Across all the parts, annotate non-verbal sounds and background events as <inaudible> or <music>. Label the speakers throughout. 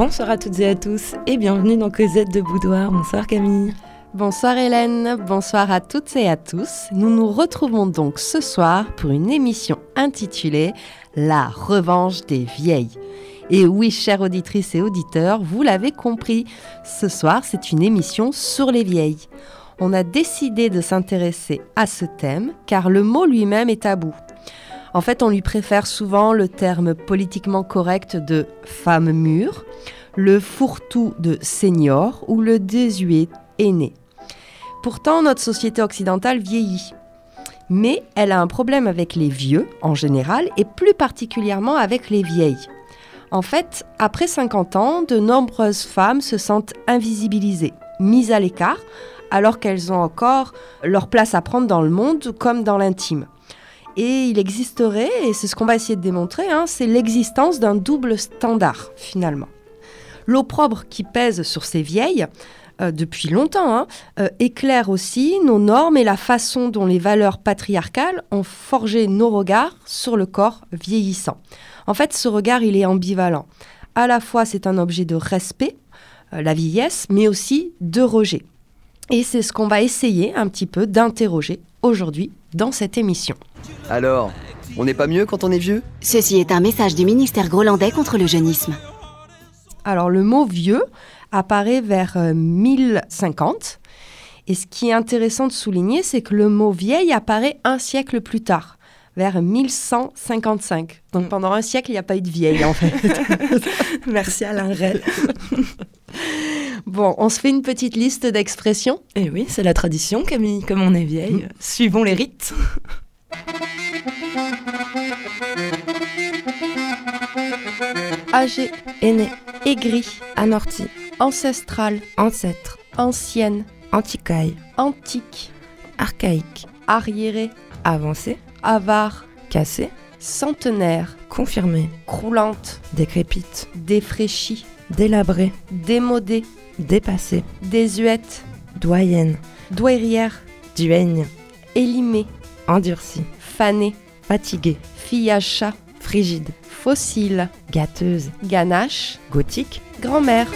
Speaker 1: Bonsoir à toutes et à tous et bienvenue dans Cosette de Boudoir. Bonsoir Camille.
Speaker 2: Bonsoir Hélène, bonsoir à toutes et à tous. Nous nous retrouvons donc ce soir pour une émission intitulée La revanche des vieilles. Et oui, chères auditrices et auditeurs, vous l'avez compris, ce soir c'est une émission sur les vieilles. On a décidé de s'intéresser à ce thème car le mot lui-même est tabou. En fait, on lui préfère souvent le terme politiquement correct de femme mûre, le fourre-tout de senior ou le désuet aîné. Pourtant, notre société occidentale vieillit. Mais elle a un problème avec les vieux en général et plus particulièrement avec les vieilles. En fait, après 50 ans, de nombreuses femmes se sentent invisibilisées, mises à l'écart, alors qu'elles ont encore leur place à prendre dans le monde comme dans l'intime. Et il existerait, et c'est ce qu'on va essayer de démontrer, hein, c'est l'existence d'un double standard finalement. L'opprobre qui pèse sur ces vieilles, euh, depuis longtemps, hein, euh, éclaire aussi nos normes et la façon dont les valeurs patriarcales ont forgé nos regards sur le corps vieillissant. En fait, ce regard, il est ambivalent. À la fois, c'est un objet de respect, euh, la vieillesse, mais aussi de rejet. Et c'est ce qu'on va essayer un petit peu d'interroger aujourd'hui dans cette émission.
Speaker 3: Alors, on n'est pas mieux quand on est vieux?
Speaker 4: Ceci est un message du ministère grolandais contre le jeunisme.
Speaker 2: Alors le mot vieux apparaît vers 1050. Euh, Et ce qui est intéressant de souligner, c'est que le mot vieille apparaît un siècle plus tard, vers 1155. Donc pendant un siècle, il n'y a pas eu de vieille en fait. <laughs> <laughs>
Speaker 1: Merci Alain Rel. <laughs>
Speaker 2: Bon, on se fait une petite liste d'expressions.
Speaker 1: Et eh oui, c'est la tradition, Camille. Comme on est vieille, mmh. suivons les rites.
Speaker 2: Âgé,
Speaker 1: aîné,
Speaker 2: aigri,
Speaker 1: amorti,
Speaker 2: ancestral,
Speaker 1: ancêtre,
Speaker 2: ancienne,
Speaker 1: antiquaille,
Speaker 2: antique,
Speaker 1: archaïque,
Speaker 2: arriéré,
Speaker 1: avancé,
Speaker 2: avare,
Speaker 1: cassé,
Speaker 2: centenaire,
Speaker 1: confirmé,
Speaker 2: croulante,
Speaker 1: décrépite,
Speaker 2: défraîchie,
Speaker 1: délabré,
Speaker 2: démodée,
Speaker 1: dépassée,
Speaker 2: désuète,
Speaker 1: doyenne,
Speaker 2: douairière,
Speaker 1: duègne,
Speaker 2: élimée,
Speaker 1: endurcie,
Speaker 2: fanée,
Speaker 1: fatiguée,
Speaker 2: fille à chat,
Speaker 1: frigide,
Speaker 2: fossile,
Speaker 1: gâteuse,
Speaker 2: ganache,
Speaker 1: gothique,
Speaker 2: grand-mère.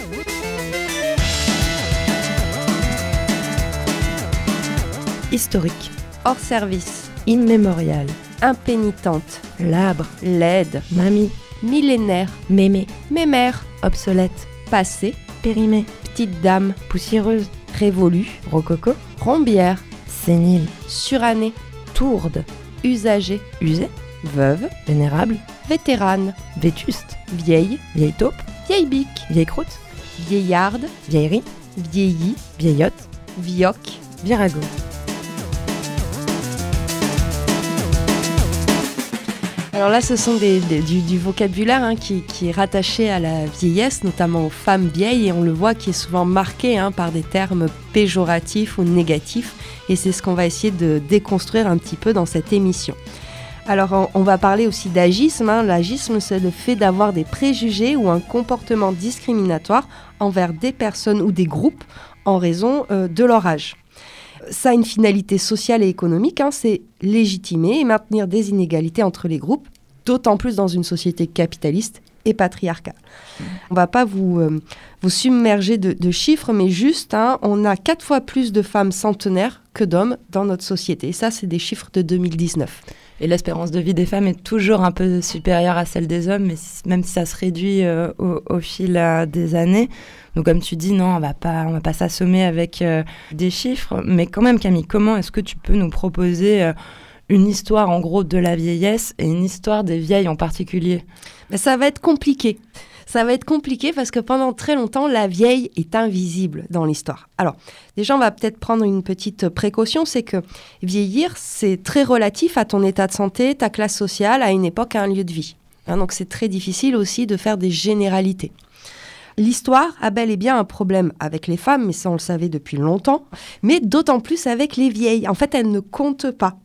Speaker 1: Historique,
Speaker 2: hors service,
Speaker 1: immémorial,
Speaker 2: impénitente,
Speaker 1: labre,
Speaker 2: laide,
Speaker 1: mamie,
Speaker 2: millénaire,
Speaker 1: mémé,
Speaker 2: mémère,
Speaker 1: obsolète,
Speaker 2: passé,
Speaker 1: périmée,
Speaker 2: petite dame,
Speaker 1: poussiéreuse,
Speaker 2: révolue,
Speaker 1: rococo,
Speaker 2: rombière,
Speaker 1: sénile,
Speaker 2: surannée,
Speaker 1: tourde,
Speaker 2: usagée,
Speaker 1: usée,
Speaker 2: veuve,
Speaker 1: vénérable,
Speaker 2: vétérane,
Speaker 1: vétuste,
Speaker 2: vieille,
Speaker 1: vieille taupe,
Speaker 2: vieille bique,
Speaker 1: vieille croûte,
Speaker 2: vieillarde,
Speaker 1: vieillerie,
Speaker 2: vieillie,
Speaker 1: vieillotte,
Speaker 2: vioc,
Speaker 1: virago.
Speaker 2: Alors là, ce sont du, vocabulaire hein, qui, est rattaché à la vieillesse, notamment aux femmes vieilles, et on le voit qui est souvent marqué hein, par des termes péjoratifs ou négatifs, et c'est ce qu'on va essayer de déconstruire un petit peu dans cette émission. Alors on, va parler aussi d'agisme. Hein. L'agisme, c'est le fait d'avoir des préjugés ou un comportement discriminatoire envers des personnes ou des groupes en raison euh, de leur âge ça a une finalité sociale et économique, hein, c'est légitimer et maintenir des inégalités entre les groupes, d'autant plus dans une société capitaliste et patriarcale. On ne va pas vous, euh, vous submerger de, chiffres, mais juste, hein, on a quatre fois plus de femmes centenaires que d'hommes dans notre société. ça, c'est des chiffres de 2019.
Speaker 1: Et l'espérance de vie des femmes est toujours un peu supérieure à celle des hommes, mais même si ça se réduit euh, au, fil euh, des années. Donc comme tu dis, non, on va pas, on va pas s'assommer avec euh, des chiffres. Mais quand même, Camille, comment est-ce que tu peux nous proposer une histoire en gros de la vieillesse et une histoire des vieilles en particulier?
Speaker 2: Mais Ça va être compliqué ça va être compliqué parce que pendant très longtemps, la vieille est invisible dans l'histoire. Alors, déjà, on va peut-être prendre une petite précaution, c'est que vieillir, c'est très relatif à ton état de santé, ta classe sociale, à une époque, à un lieu de vie. Hein, donc, c'est très difficile aussi de faire des généralités. L'histoire a bel et bien un problème avec les femmes, mais ça on le savait depuis longtemps, mais d'autant plus avec les vieilles. En fait, elles ne comptent pas.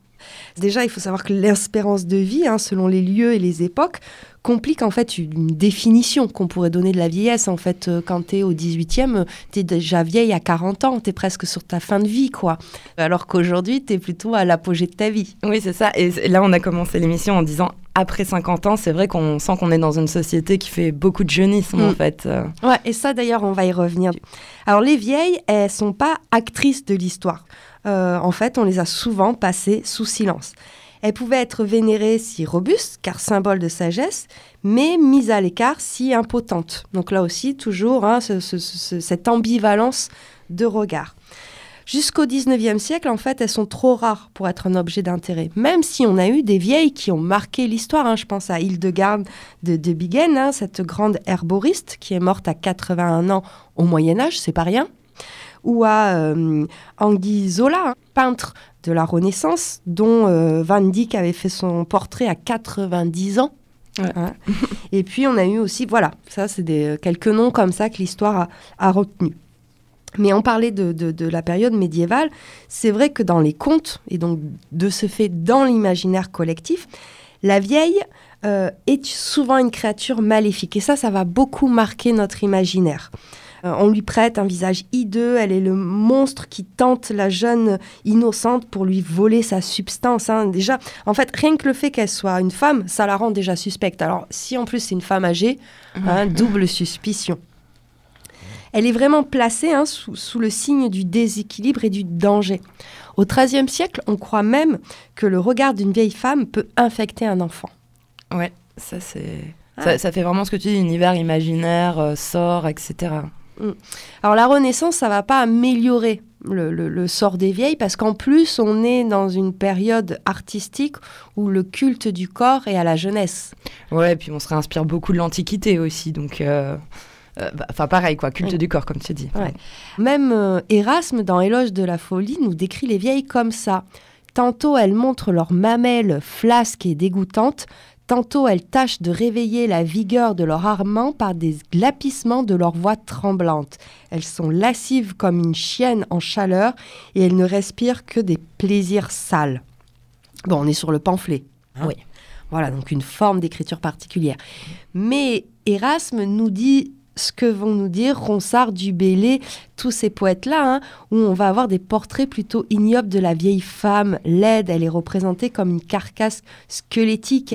Speaker 2: Déjà, il faut savoir que l'espérance de vie, hein, selon les lieux et les époques, complique en fait une définition qu'on pourrait donner de la vieillesse. En fait, euh, quand tu es au 18e, tu es déjà vieille à 40 ans, tu es presque sur ta fin de vie, quoi. Alors qu'aujourd'hui, tu es plutôt à l'apogée de ta vie.
Speaker 1: Oui, c'est ça. Et là, on a commencé l'émission en disant après 50 ans, c'est vrai qu'on sent qu'on est dans une société qui fait beaucoup de jeunisme, en mm. fait.
Speaker 2: Ouais, et ça, d'ailleurs, on va y revenir. Alors, les vieilles, elles sont pas actrices de l'histoire. Euh, en fait, on les a souvent passées sous silence. Elles pouvaient être vénérées si robustes, car symbole de sagesse, mais mises à l'écart si impotentes. Donc là aussi, toujours hein, cette ambivalence de regard. Jusqu'au 19e siècle, en fait, elles sont trop rares pour être un objet d'intérêt. Même si on a eu des vieilles qui ont marqué l'histoire. Hein. Je pense à Hildegarde de, de hein, cette grande herboriste qui est morte à 81 ans au Moyen Âge, c'est pas rien. Ou à euh, Zola, peintre de la Renaissance, dont euh, Van Dyck avait fait son portrait à 90 ans. Hein. <laughs> et puis on a eu aussi, voilà, ça c'est des quelques noms comme ça que l'histoire a, retenu. Mais on parlait de, la période médiévale, c'est vrai que dans les contes, et donc de ce fait dans l'imaginaire collectif, la vieille euh, est souvent une créature maléfique. Et ça, ça va beaucoup marquer notre imaginaire. Euh, on lui prête un visage hideux, elle est le monstre qui tente la jeune innocente pour lui voler sa substance. Hein. Déjà, en fait, rien que le fait qu'elle soit une femme, ça la rend déjà suspecte. Alors, si en plus c'est une femme âgée, hein, double suspicion. Elle est vraiment placée hein, sous, le signe du déséquilibre et du danger. Au XIIIe siècle, on croit même que le regard d'une vieille femme peut infecter un enfant.
Speaker 1: Ouais, ça c'est... Ça, fait vraiment ce que tu dis, univers imaginaire, euh, sort, etc.
Speaker 2: Mm. Alors la Renaissance, ça va pas améliorer le, sort des vieilles parce qu'en plus, on est dans une période artistique où le culte du corps est à la jeunesse.
Speaker 1: Ouais, et puis on se réinspire beaucoup de l'Antiquité aussi, donc. Euh, euh, bah, enfin, pareil, quoi, culte du corps, comme tu dis.
Speaker 2: Même euh, Erasme, dans Éloge de la folie, nous décrit les vieilles comme ça. Tantôt elles montrent leurs mamelles flasques et dégoûtantes, Tantôt elles tâchent de réveiller la vigueur de leur armement par des glapissements de leur voix tremblante. Elles sont lascives comme une chienne en chaleur et elles ne respirent que des plaisirs sales. Bon, on est sur le pamphlet.
Speaker 1: Hein. oui.
Speaker 2: Voilà, donc une forme d'écriture particulière. Mais Erasme nous dit ce que vont nous dire Ronsard, Dubélé, tous ces poètes-là, hein, où on va avoir des portraits plutôt ignobles de la vieille femme laide. Elle est représentée comme une carcasse squelettique.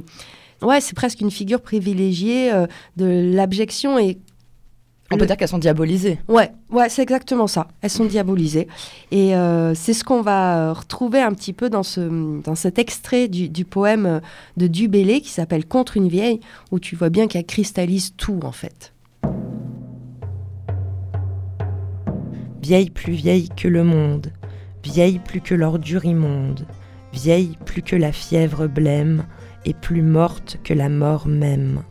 Speaker 2: Ouais, c'est presque une figure privilégiée euh, de l'abjection et
Speaker 1: on peut dire qu'elles sont diabolisées.
Speaker 2: Ouais, ouais, c'est exactement ça. Elles sont diabolisées. Et euh, c'est ce qu'on va retrouver un petit peu dans, ce, dans cet extrait du, poème de Dubélé qui s'appelle Contre une vieille, où tu vois bien qu'elle cristallise tout en fait.
Speaker 5: Vieille plus vieille que le monde, vieille plus que l'ordure immonde, vieille plus que la fièvre blême, et plus morte que la mort même,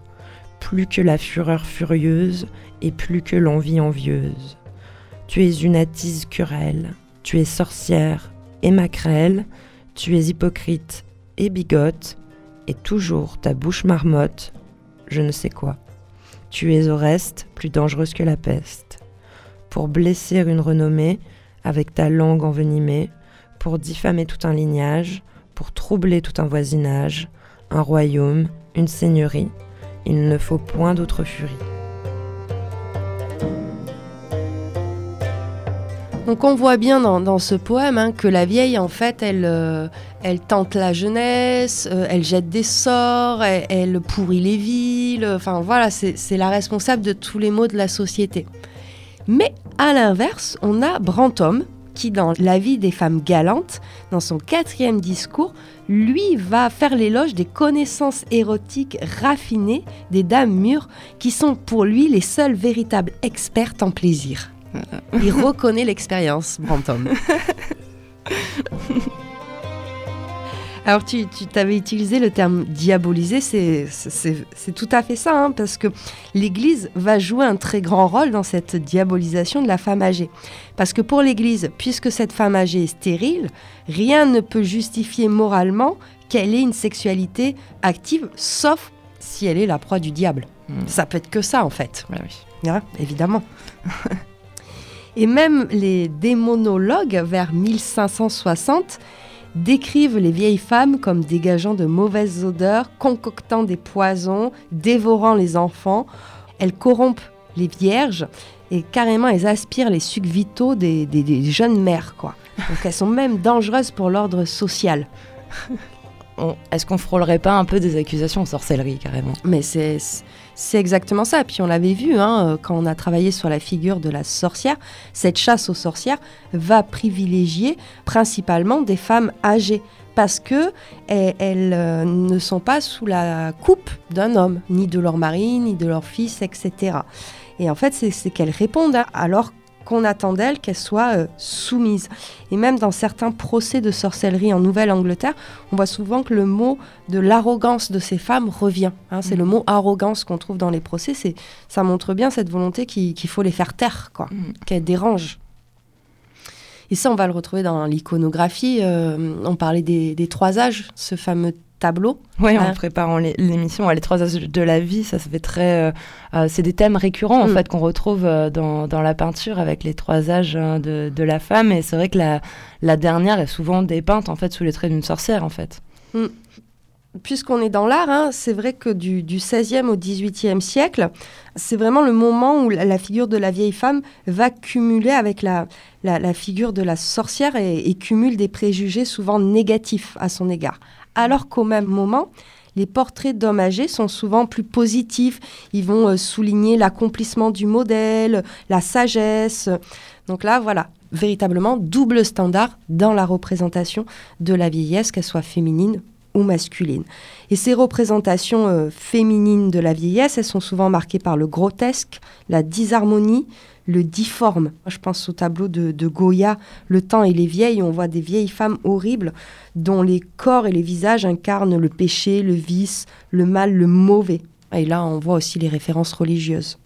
Speaker 5: plus que la fureur furieuse et plus que l'envie envieuse. Tu es une attise querelle, tu es sorcière et maquerelle, tu es hypocrite et bigote, et toujours ta bouche marmotte, je ne sais quoi. Tu es au reste plus dangereuse que la peste. Pour blesser une renommée avec ta langue envenimée, pour diffamer tout un lignage, pour troubler tout un voisinage, un royaume, une seigneurie. Il ne faut point d'autre furie.
Speaker 2: Donc on voit bien dans, ce poème hein, que la vieille, en fait, elle, euh, elle tente la jeunesse, euh, elle jette des sorts, elle, pourrit les villes, enfin voilà, c'est la responsable de tous les maux de la société. Mais à l'inverse, on a Brantôme, qui dans La vie des femmes galantes, dans son quatrième discours, lui va faire l'éloge des connaissances érotiques raffinées des dames mûres qui sont pour lui les seules véritables expertes en plaisir. <laughs> Il reconnaît l'expérience, Brantôme. <laughs> Alors, tu, t'avais utilisé le terme diaboliser, c'est, tout à fait ça, hein, parce que l'Église va jouer un très grand rôle dans cette diabolisation de la femme âgée. Parce que pour l'Église, puisque cette femme âgée est stérile, rien ne peut justifier moralement qu'elle ait une sexualité active, sauf si elle est la proie du diable. Hmm. Ça peut être que ça, en fait.
Speaker 1: oui.
Speaker 2: évidemment. <laughs> Et même les démonologues, vers 1560, décrivent les vieilles femmes comme dégageant de mauvaises odeurs, concoctant des poisons, dévorant les enfants. Elles corrompent les vierges et carrément elles aspirent les sucs vitaux des, jeunes mères. Donc elles sont même dangereuses pour l'ordre social.
Speaker 1: Est-ce qu'on frôlerait pas un peu des accusations en sorcellerie carrément?
Speaker 2: Mais c'est exactement ça. Puis on l'avait vu hein, euh, quand on a travaillé sur la figure de la sorcière. Cette chasse aux sorcières va privilégier principalement des femmes âgées parce que elles, euh, ne sont pas sous la coupe d'un homme, ni de leur mari, ni de leur fils, etc. Et en fait, c'est qu'elles répondent hein, alors qu'on attend d'elle qu'elle soit euh, soumise. Et même dans certains procès de sorcellerie en Nouvelle-Angleterre, on voit souvent que le mot de l'arrogance de ces femmes revient. Hein. c'est le mm. mot arrogance qu'on trouve dans les procès. C'est, ça montre bien cette volonté qu'il, faut les faire taire, quoi, mm. qu'elles dérangent. Et ça, on va le retrouver dans l'iconographie. Euh, on parlait des, des, trois âges, ce fameux tableau.
Speaker 1: Oui, en hein. préparant l'émission, les trois âges de la vie, ça se fait très. Euh, euh, c'est des thèmes récurrents en mm. fait qu'on retrouve euh, dans, dans, la peinture avec les trois âges hein, de, de, la femme. Et c'est vrai que la, la, dernière est souvent dépeinte en fait sous les traits d'une sorcière en fait.
Speaker 2: Mm. Puisqu'on est dans l'art, hein, c'est vrai que du, du, 16e au 18e siècle, c'est vraiment le moment où la, figure de la vieille femme va cumuler avec la, la, la figure de la sorcière et, et cumule des préjugés souvent négatifs à son égard alors qu'au même moment, les portraits d'hommes âgés sont souvent plus positifs. Ils vont euh, souligner l'accomplissement du modèle, la sagesse. Donc là, voilà, véritablement double standard dans la représentation de la vieillesse, qu'elle soit féminine ou masculine. Et ces représentations euh, féminines de la vieillesse, elles sont souvent marquées par le grotesque, la disharmonie, le difforme. Je pense au tableau de, Goya, Le temps et les vieilles, on voit des vieilles femmes horribles dont les corps et les visages incarnent le péché, le vice, le mal, le mauvais. Et là, on voit aussi les références religieuses.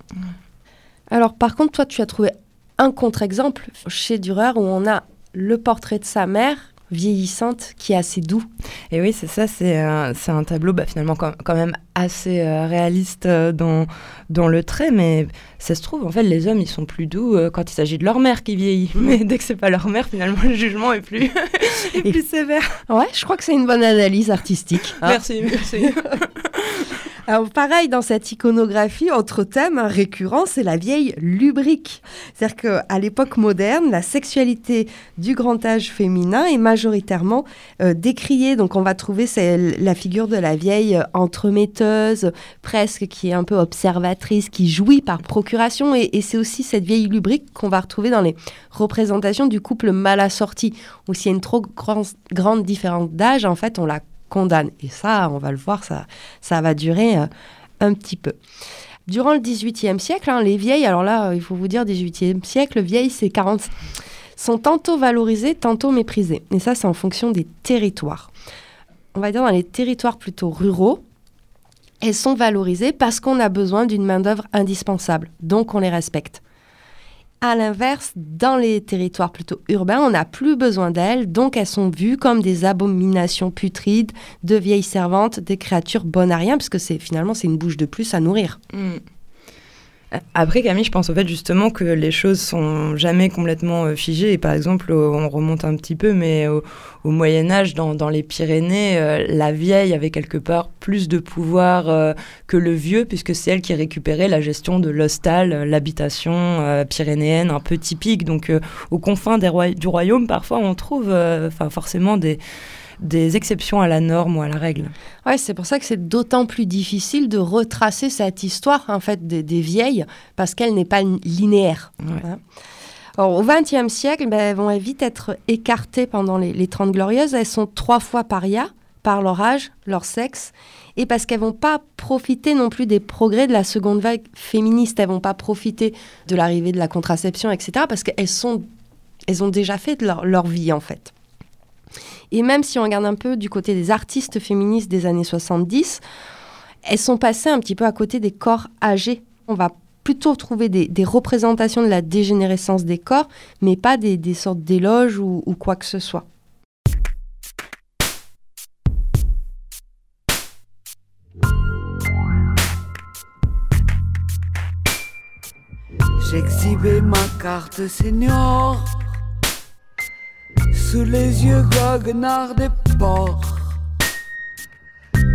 Speaker 2: Alors, par contre, toi, tu as trouvé un contre-exemple chez Dürer où on a le portrait de sa mère vieillissante qui est assez doux.
Speaker 1: Et oui, c'est ça, c'est un, un tableau bah, finalement quand, même assez euh, réaliste euh, dans, dans le trait, mais ça se trouve, en fait, les hommes, ils sont plus doux euh, quand il s'agit de leur mère qui vieillit. Mm. Mais dès que c'est pas leur mère, finalement, le jugement est plus, <laughs> est plus sévère.
Speaker 2: Ouais, je crois que c'est une bonne analyse artistique.
Speaker 1: Merci, merci. <laughs>
Speaker 2: Alors pareil, dans cette iconographie, autre thème récurrent, c'est la vieille lubrique. C'est-à-dire qu'à l'époque moderne, la sexualité du grand âge féminin est majoritairement euh, décriée. Donc on va trouver la figure de la vieille euh, entremetteuse, presque qui est un peu observatrice, qui jouit par procuration. Et, c'est aussi cette vieille lubrique qu'on va retrouver dans les représentations du couple mal assorti, où s'il y a une trop grande différence d'âge, en fait, on la condamne. Et ça, on va le voir, ça, va durer euh, un petit peu. Durant le XVIIIe siècle, hein, les vieilles, alors là, il faut vous dire, XVIIIe siècle, vieilles, c'est 40, sont tantôt valorisées, tantôt méprisées. Et ça, c'est en fonction des territoires. On va dire dans les territoires plutôt ruraux, elles sont valorisées parce qu'on a besoin d'une main-d'œuvre indispensable. Donc, on les respecte. À l'inverse, dans les territoires plutôt urbains, on n'a plus besoin d'elles, donc elles sont vues comme des abominations putrides, de vieilles servantes, des créatures bonnes à rien, parce que c'est finalement c'est une bouche de plus à nourrir.
Speaker 1: Mm. Après, Camille, je pense au fait justement que les choses sont jamais complètement euh, figées. Et par exemple, on remonte un petit peu, mais au, Moyen Âge, dans, les Pyrénées, euh, la vieille avait quelque part plus de pouvoir euh, que le vieux, puisque c'est elle qui récupérait la gestion de l'hostal, l'habitation pyrénéenne un peu typique. Donc, aux confins du royaume, parfois, on trouve forcément des des exceptions à la norme ou à la règle.
Speaker 2: Ouais, c'est pour ça que c'est d'autant plus difficile de retracer cette histoire en fait des, vieilles parce qu'elle n'est pas linéaire. Hein. au XXe siècle, ben, elles vont vite être écartées pendant les, les 30 glorieuses. Elles sont trois fois parias par leur âge, leur sexe, et parce qu'elles vont pas profiter non plus des progrès de la seconde vague féministe. Elles vont pas profiter de l'arrivée de la contraception, etc. Parce qu'elles sont, elles ont déjà fait de leur, leur vie en fait. Et même si on regarde un peu du côté des artistes féministes des années 70, elles sont passées un petit peu à côté des corps âgés. On va plutôt trouver des, représentations de la dégénérescence des corps, mais pas des, sortes d'éloges ou, ou quoi que ce soit.
Speaker 6: J'exhibais ma carte senior sous les yeux goguenards des porcs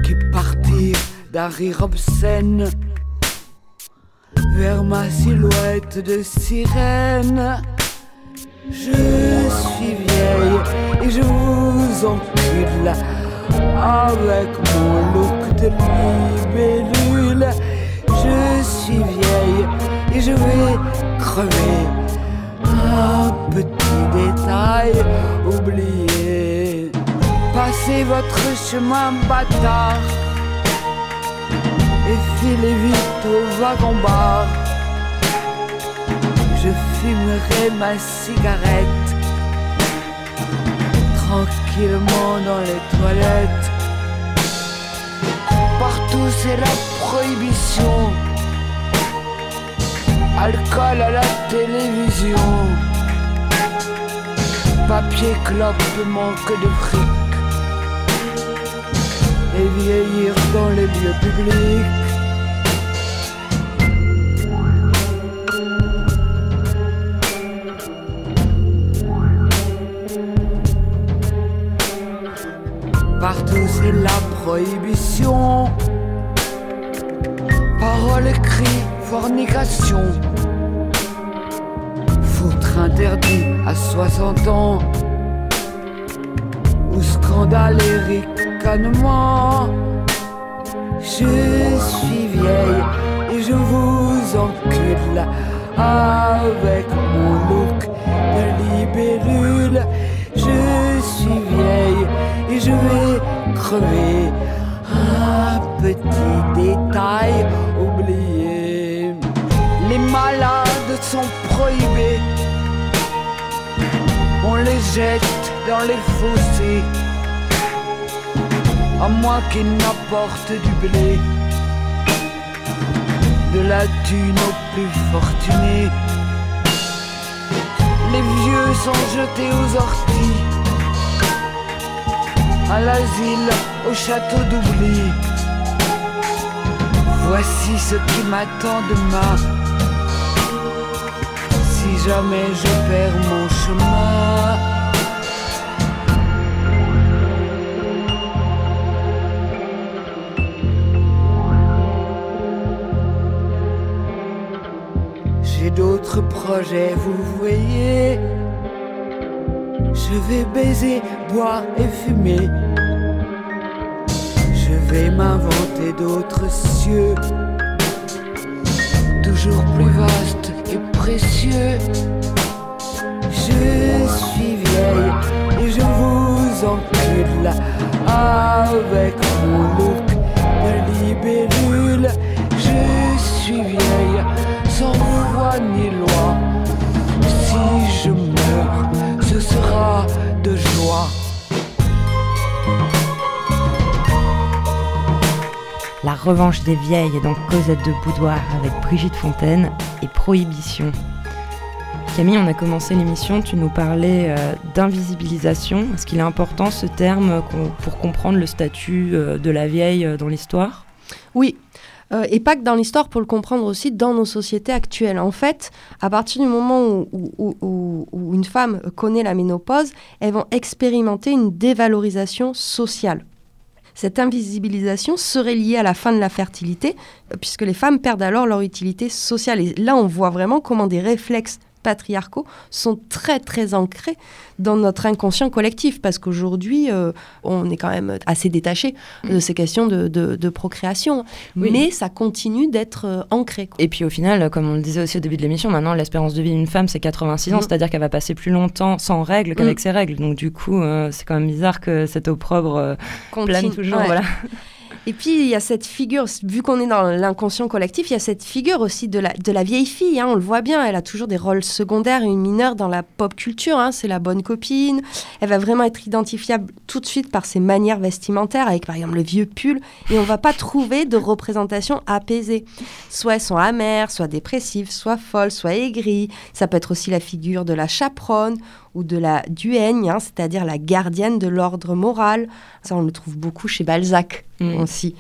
Speaker 6: qui partirent d'un rire obscène vers ma silhouette de sirène. Je suis vieille et je vous encule avec mon look de libellule. Je suis vieille et je vais crever. Petit détail oublié. Passez votre chemin bâtard et filez vite au wagon-bar. Je fumerai ma cigarette tranquillement dans les toilettes. Partout c'est la prohibition. Alcool à la télévision. Papier clope manque de fric et vieillir dans les lieux publics. Partout c'est la prohibition. Parole, écrit, fornication. Interdit à 60 ans. Ou scandale Eric je suis vieille et je vous encule avec mon look de libellule. Je suis vieille et je vais crever. Un petit détail oublié. Les malades sont prohibés. On les jette dans les fossés à moi qu'il n'apporte du blé, de la thune aux plus fortunés. Les vieux sont jetés aux orties, à l'asile, au château d'oubli. Voici ce qui m'attend demain, jamais je perds mon chemin. d'autres projets, vous voyez. Je vais baiser, boire et fumer. Je vais m'inventer d'autres cieux, toujours plus vastes Je suis vieille et je vous encule avec mon look de libellule. Je suis vieille sans voix ni loi. Si je meurs, ce sera de joie.
Speaker 5: Revanche des vieilles, donc Cosette de Boudoir avec Brigitte Fontaine et Prohibition. Camille, on a commencé l'émission, tu nous parlais euh, d'invisibilisation. Est-ce qu'il est important ce terme pour comprendre le statut euh, de la vieille euh, dans l'histoire?
Speaker 2: Oui, et pas que dans l'histoire, pour le comprendre aussi dans nos sociétés actuelles. En fait, à partir du moment où, une femme connaît la ménopause, elles vont expérimenter une dévalorisation sociale. Cette invisibilisation serait liée à la fin de la fertilité, puisque les femmes perdent alors leur utilité sociale. Et là, on voit vraiment comment des réflexes patriarcaux sont très très ancrés dans notre inconscient collectif. Parce qu'aujourd'hui euh, on est quand même assez détaché de ces questions de, procréation. Mais ça continue d'être euh, ancré
Speaker 5: et puis au final comme on le disait aussi au début de l'émission maintenant l'espérance de vie d'une femme c'est 86 ans mm. c'est-à-dire qu'elle va passer plus longtemps sans règles qu'avec mm. ses règles. Donc du coup euh, c'est quand même bizarre que cet opprobre plane toujours voilà <laughs>
Speaker 2: et puis, il y a cette figure, vu qu'on est dans l'inconscient collectif, il y a cette figure aussi de la, de la vieille fille. Hein, on le voit bien, elle a toujours des rôles secondaires et une mineure dans la pop culture. Hein, c'est la bonne copine. Elle va vraiment être identifiable tout de suite par ses manières vestimentaires, avec par exemple le vieux pull. Et on va pas trouver de représentation apaisée. Soit elles sont amères, soit dépressives, soit folles, soit aigries. Ça peut être aussi la figure de la chaperonne ou de la duègne, hein, c'est-à-dire la gardienne de l'ordre moral. Ça, on le trouve beaucoup chez Balzac mm. aussi.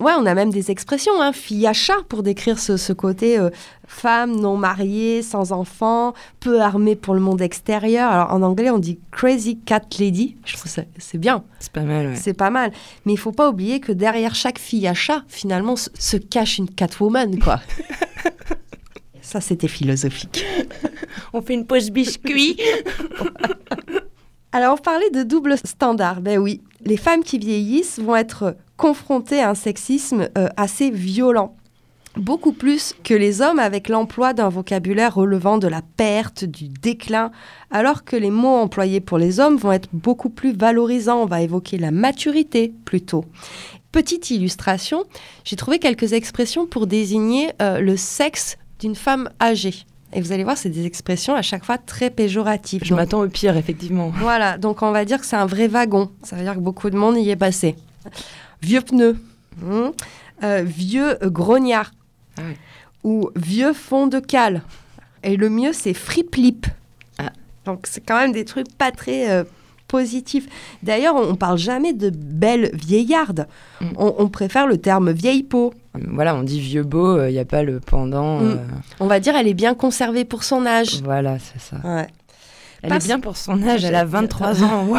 Speaker 2: Ouais, on a même des expressions, hein, fille à chat, pour décrire ce, côté euh, femme non mariée, sans enfant, peu armée pour le monde extérieur. Alors en anglais, on dit crazy cat lady. Je trouve ça c'est bien.
Speaker 1: C'est pas mal. Ouais.
Speaker 2: C'est pas mal. Mais il faut pas oublier que derrière chaque fille à chat, finalement, se cache une catwoman, quoi. <laughs> ça, c'était philosophique.
Speaker 1: on fait une pause biscuit. <laughs>
Speaker 2: Alors, on parlait de double standard. Ben oui, les femmes qui vieillissent vont être confrontées à un sexisme euh, assez violent. Beaucoup plus que les hommes avec l'emploi d'un vocabulaire relevant de la perte, du déclin, alors que les mots employés pour les hommes vont être beaucoup plus valorisants. On va évoquer la maturité plutôt. Petite illustration, j'ai trouvé quelques expressions pour désigner euh, le sexe d'une femme âgée. Et vous allez voir, c'est des expressions à chaque fois très péjoratives.
Speaker 1: Je m'attends au pire, effectivement.
Speaker 2: Voilà, donc on va dire que c'est un vrai wagon. Ça veut dire que beaucoup de monde y est passé. Vieux pneu, hmm. euh, vieux grognard, ah ou vieux fond de cale. Et le mieux, c'est friplip. Ah. Donc c'est quand même des trucs pas très euh, positifs. D'ailleurs, on, parle jamais de belle vieillarde. Mm. On, préfère le terme vieille peau.
Speaker 1: Voilà, on dit vieux beau, il euh, n'y a pas le pendant. Mm.
Speaker 2: On va dire elle est bien conservée pour son âge.
Speaker 1: Voilà, c'est ça. Elle est bien pour son âge, elle a 23 ans. <laughs> <laughs>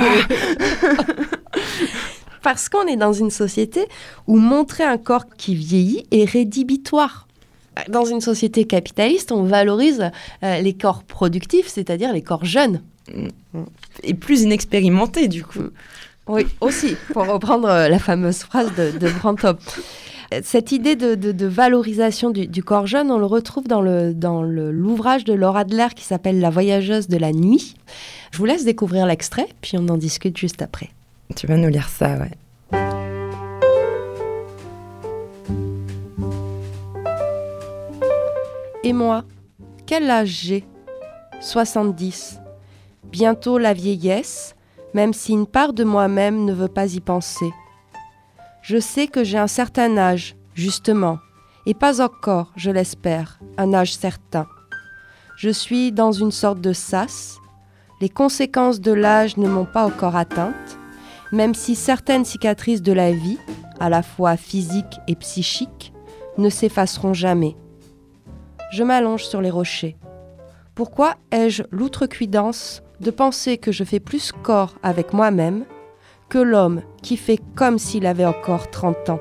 Speaker 2: Parce qu'on est dans une société où montrer un corps qui vieillit est rédhibitoire. Dans une société capitaliste, on valorise euh, les corps productifs, c'est-à-dire les corps jeunes.
Speaker 1: Et plus inexpérimentés, du coup.
Speaker 2: Oui, aussi, pour reprendre euh, la fameuse phrase de, de Brantop. Cette idée de, valorisation du, corps jeune, on le retrouve dans l'ouvrage dans de Laura Adler qui s'appelle La voyageuse de la nuit. Je vous laisse découvrir l'extrait, puis on en discute juste après.
Speaker 1: Tu vas nous lire ça, ouais.
Speaker 2: Et moi, quel âge j'ai? 70. Bientôt la vieillesse, même si une part de moi-même ne veut pas y penser. Je sais que j'ai un certain âge, justement, et pas encore, je l'espère, un âge certain. Je suis dans une sorte de sas. Les conséquences de l'âge ne m'ont pas encore atteinte même si certaines cicatrices de la vie, à la fois physiques et psychiques, ne s'effaceront jamais. Je m'allonge sur les rochers. Pourquoi ai-je l'outrecuidance de penser que je fais plus corps avec moi-même que l'homme qui fait comme s'il avait encore 30 ans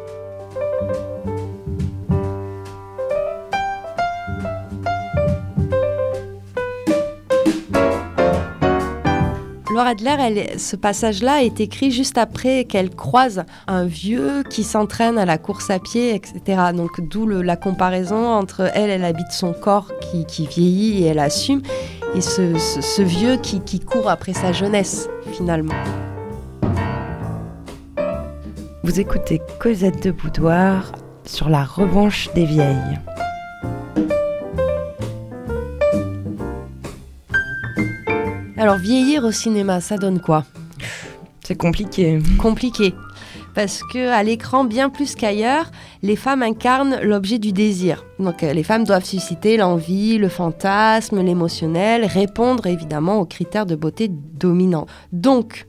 Speaker 2: Laura Adler, ce passage-là est écrit juste après qu'elle croise un vieux qui s'entraîne à la course à pied, etc. Donc d'où la comparaison entre elle, elle habite son corps qui, vieillit et elle assume, et ce, vieux qui, qui court après sa jeunesse, finalement.
Speaker 5: Vous écoutez Cosette de Boudoir sur la revanche des vieilles.
Speaker 2: Alors vieillir au cinéma, ça donne quoi?
Speaker 1: C'est compliqué.
Speaker 2: Compliqué. Parce que à l'écran, bien plus qu'ailleurs, les femmes incarnent l'objet du désir. Donc euh, les femmes doivent susciter l'envie, le fantasme, l'émotionnel, répondre évidemment aux critères de beauté dominants. Donc,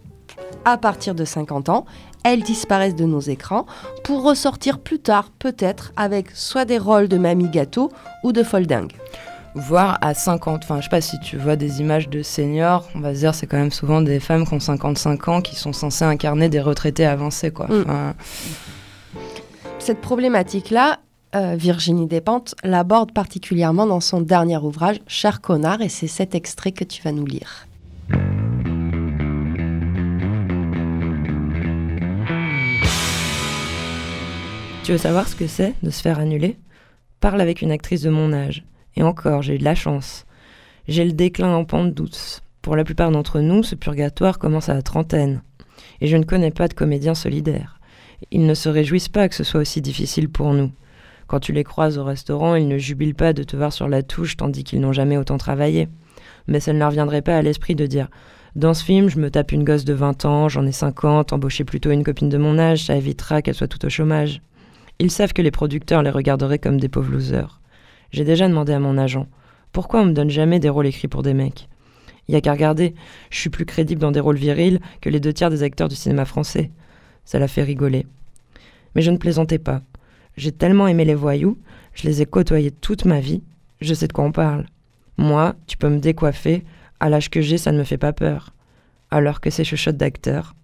Speaker 2: à partir de 50 ans, elles disparaissent de nos écrans pour ressortir plus tard, peut-être, avec soit des rôles de mamie gâteau ou de folle dingue
Speaker 1: voire à 50. Enfin, je sais pas si tu vois des images de seniors, on va se dire c'est quand même souvent des femmes qui ont 55 ans qui sont censées incarner des retraités avancés, quoi. Mm.
Speaker 2: Cette problématique-là, euh, Virginie Despentes l'aborde particulièrement dans son dernier ouvrage, Cher connard, et c'est cet extrait que tu vas nous lire.
Speaker 5: Tu veux savoir ce que c'est de se faire annuler? Parle avec une actrice de mon âge. Et encore, j'ai eu de la chance. J'ai le déclin en pente douce. Pour la plupart d'entre nous, ce purgatoire commence à la trentaine. Et je ne connais pas de comédiens solidaires. Ils ne se réjouissent pas que ce soit aussi difficile pour nous. Quand tu les croises au restaurant, ils ne jubilent pas de te voir sur la touche tandis qu'ils n'ont jamais autant travaillé. Mais ça ne leur viendrait pas à l'esprit de dire Dans ce film, je me tape une gosse de 20 ans, j'en ai 50, embaucher plutôt une copine de mon âge, ça évitera qu'elle soit toute au chômage. Ils savent que les producteurs les regarderaient comme des pauvres losers. J'ai déjà demandé à mon agent pourquoi on me donne jamais des rôles écrits pour des mecs? Y a qu'à regarder, je suis plus crédible dans des rôles virils que les deux tiers des acteurs du cinéma français. Ça l'a fait rigoler. Mais je ne plaisantais pas. J'ai tellement aimé les voyous, je les ai côtoyés toute ma vie, je sais de quoi on parle. Moi, tu peux me décoiffer, à l'âge que j'ai, ça ne me fait pas peur. Alors que ces chuchotes d'acteurs.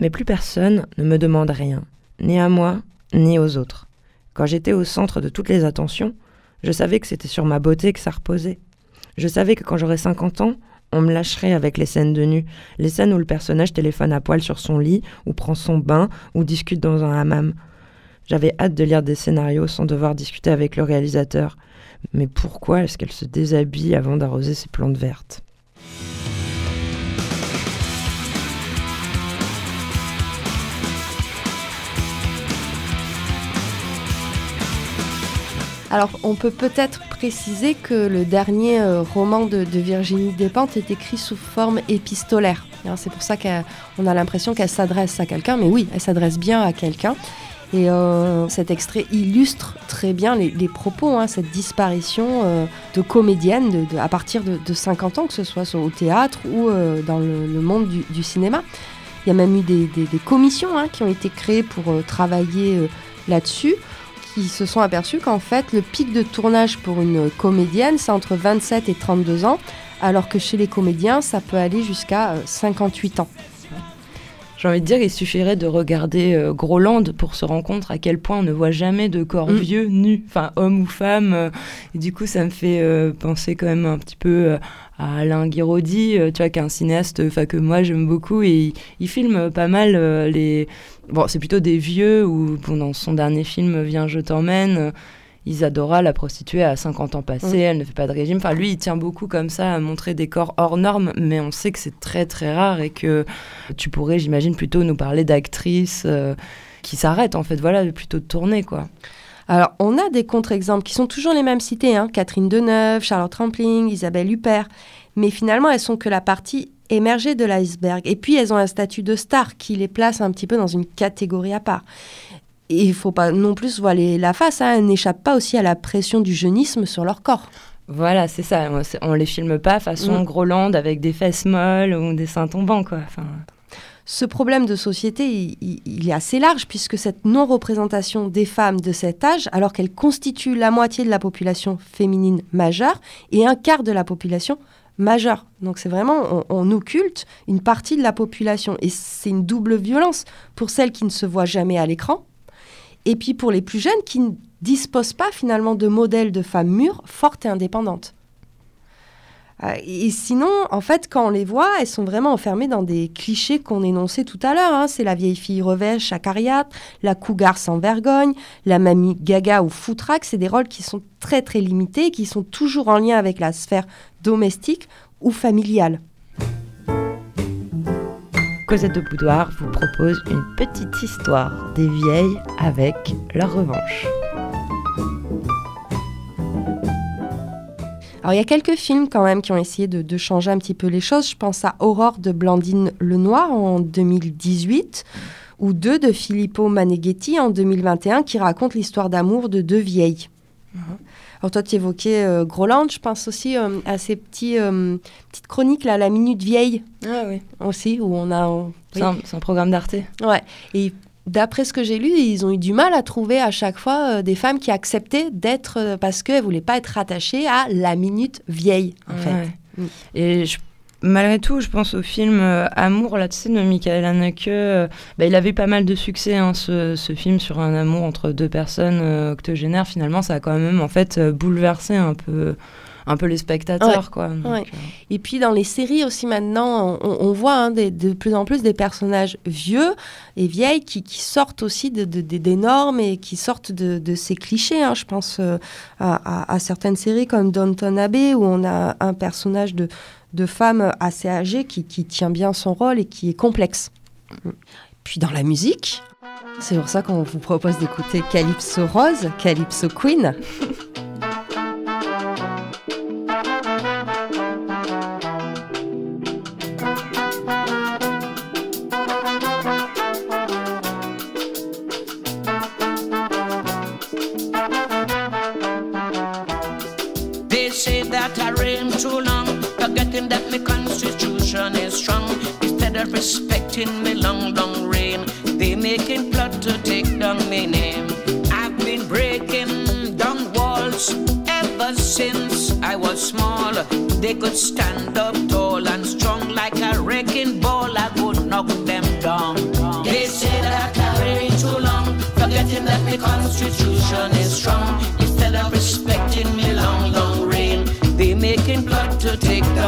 Speaker 5: Mais plus personne ne me demande rien, ni à moi, ni aux autres. Quand j'étais au centre de toutes les attentions, je savais que c'était sur ma beauté que ça reposait. Je savais que quand j'aurais 50 ans, on me lâcherait avec les scènes de nu, les scènes où le personnage téléphone à poil sur son lit, ou prend son bain, ou discute dans un hammam. J'avais hâte de lire des scénarios sans devoir discuter avec le réalisateur. Mais pourquoi est-ce qu'elle se déshabille avant d'arroser ses plantes vertes?
Speaker 2: Alors, on peut peut-être préciser que le dernier euh, roman de, Virginie Despentes est écrit sous forme épistolaire. C'est pour ça qu'on a l'impression qu'elle s'adresse à quelqu'un, mais oui, elle s'adresse bien à quelqu'un. Et euh, cet extrait illustre très bien les, propos, hein, cette disparition euh, de comédienne à partir de, 50 ans, que ce soit au théâtre ou dans le, monde du, cinéma. Il y a même eu des, commissions hein, qui ont été créées pour travailler là-dessus qui se sont aperçus qu'en fait, le pic de tournage pour une comédienne, c'est entre 27 et 32 ans, alors que chez les comédiens, ça peut aller jusqu'à 58 euh, ans.
Speaker 1: J'ai envie de dire, il suffirait de regarder euh, Groland pour se rendre compte à quel point on ne voit jamais de corps mm. vieux nus, enfin homme ou femme. Euh, et du coup, ça me fait penser quand même un petit peu à Alain Guiraudy, tu vois, qui est un cinéaste que moi j'aime beaucoup et il, filme pas mal les. Bon, c'est plutôt des vieux ou dans son dernier film Viens, je t'emmène. Isadora, la prostituée, a 50 ans passés, elle ne fait pas de régime. Enfin, lui, il tient beaucoup comme ça à montrer des corps hors normes, mais on sait que c'est très très rare et que tu pourrais, j'imagine, plutôt nous parler d'actrices euh, qui s'arrêtent, en fait, voilà, plutôt de tourner, quoi.
Speaker 2: Alors, on a des contre-exemples qui sont toujours les mêmes cités, hein. Catherine Deneuve, Charlotte Rampling, Isabelle Huppert, mais finalement, elles sont que la partie émergée de l'iceberg. Et puis, elles ont un statut de star qui les place un petit peu dans une catégorie à part. Et il faut pas non plus voiler la face, hein. elles n'échappent pas aussi à la pression du jeunisme sur leur corps.
Speaker 1: Voilà, c'est ça. On les filme pas façon mm. Groland avec des fesses molles ou des seins tombants, quoi. Enfin
Speaker 2: ce problème de société, il, est assez large puisque cette non-représentation des femmes de cet âge, alors qu'elles constituent la moitié de la population féminine majeure et un quart de la population majeure. Donc c'est vraiment, on, occulte une partie de la population et c'est une double violence pour celles qui ne se voient jamais à l'écran et puis pour les plus jeunes qui ne disposent pas finalement de modèles de femmes mûres, fortes et indépendantes. Euh, et sinon, en fait, quand on les voit, elles sont vraiment enfermées dans des clichés qu'on énonçait tout à l'heure. Hein. C'est la vieille fille revêche à cariate, la cougar sans vergogne, la mamie gaga ou foutraque. C'est des rôles qui sont très très limités, qui sont toujours en lien avec la sphère domestique ou familiale.
Speaker 5: Cosette de Boudoir vous propose une petite histoire des vieilles avec leur revanche.
Speaker 2: Alors il y a quelques films quand même qui ont essayé de, changer un petit peu les choses. Je pense à Aurore de Blandine Lenoir en 2018 ou deux de Filippo Maneghetti en 2021 qui racontent l'histoire d'amour de deux vieilles. Alors toi, tu évoquais euh, Groland, je pense aussi euh, à ces petits, euh, petites chroniques, là, La Minute Vieille.
Speaker 1: Ah oui.
Speaker 2: Aussi, où on a...
Speaker 1: C'est un, un, programme d'Arte.
Speaker 2: Ouais. Et d'après ce que j'ai lu, ils ont eu du mal à trouver à chaque fois euh, des femmes qui acceptaient d'être, parce qu'elles ne voulaient pas être rattachées à la minute vieille, en fait.
Speaker 1: Mm. Et malgré tout, je pense au film euh, Amour, là, tu sais, de Michael Haneke. bah, il avait pas mal de succès, hein, ce, ce, film sur un amour entre deux personnes octogénaires. Finalement, ça a quand même, en fait, bouleversé un peu un peu les spectateurs. Quoi.
Speaker 2: Euh. Et puis dans les séries aussi maintenant, on, voit hein, de plus en plus des personnages vieux et vieilles qui, sortent aussi de, des normes et qui sortent de, ces clichés. Hein. Je pense euh, à, certaines séries comme Downton Abbey où on a un personnage de, de femme assez âgée qui, qui tient bien son rôle et qui est complexe. Puis dans la musique, c'est pour ça qu'on vous propose d'écouter Calypso Rose, Calypso Queen. <laughs>
Speaker 7: the constitution is strong. Instead of respecting me long, long reign, they making plot to take down me name. I've been breaking down walls ever since I was small. They could stand up tall and strong like a wrecking ball. I would knock them down. They say that I carry too long, forgetting that the constitution is strong.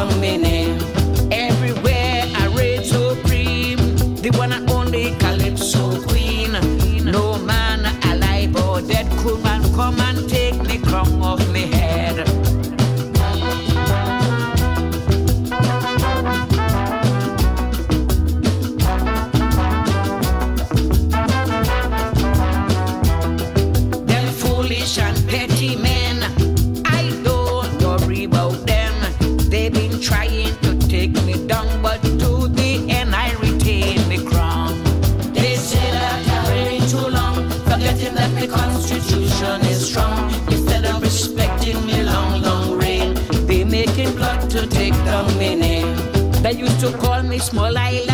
Speaker 7: To take Small like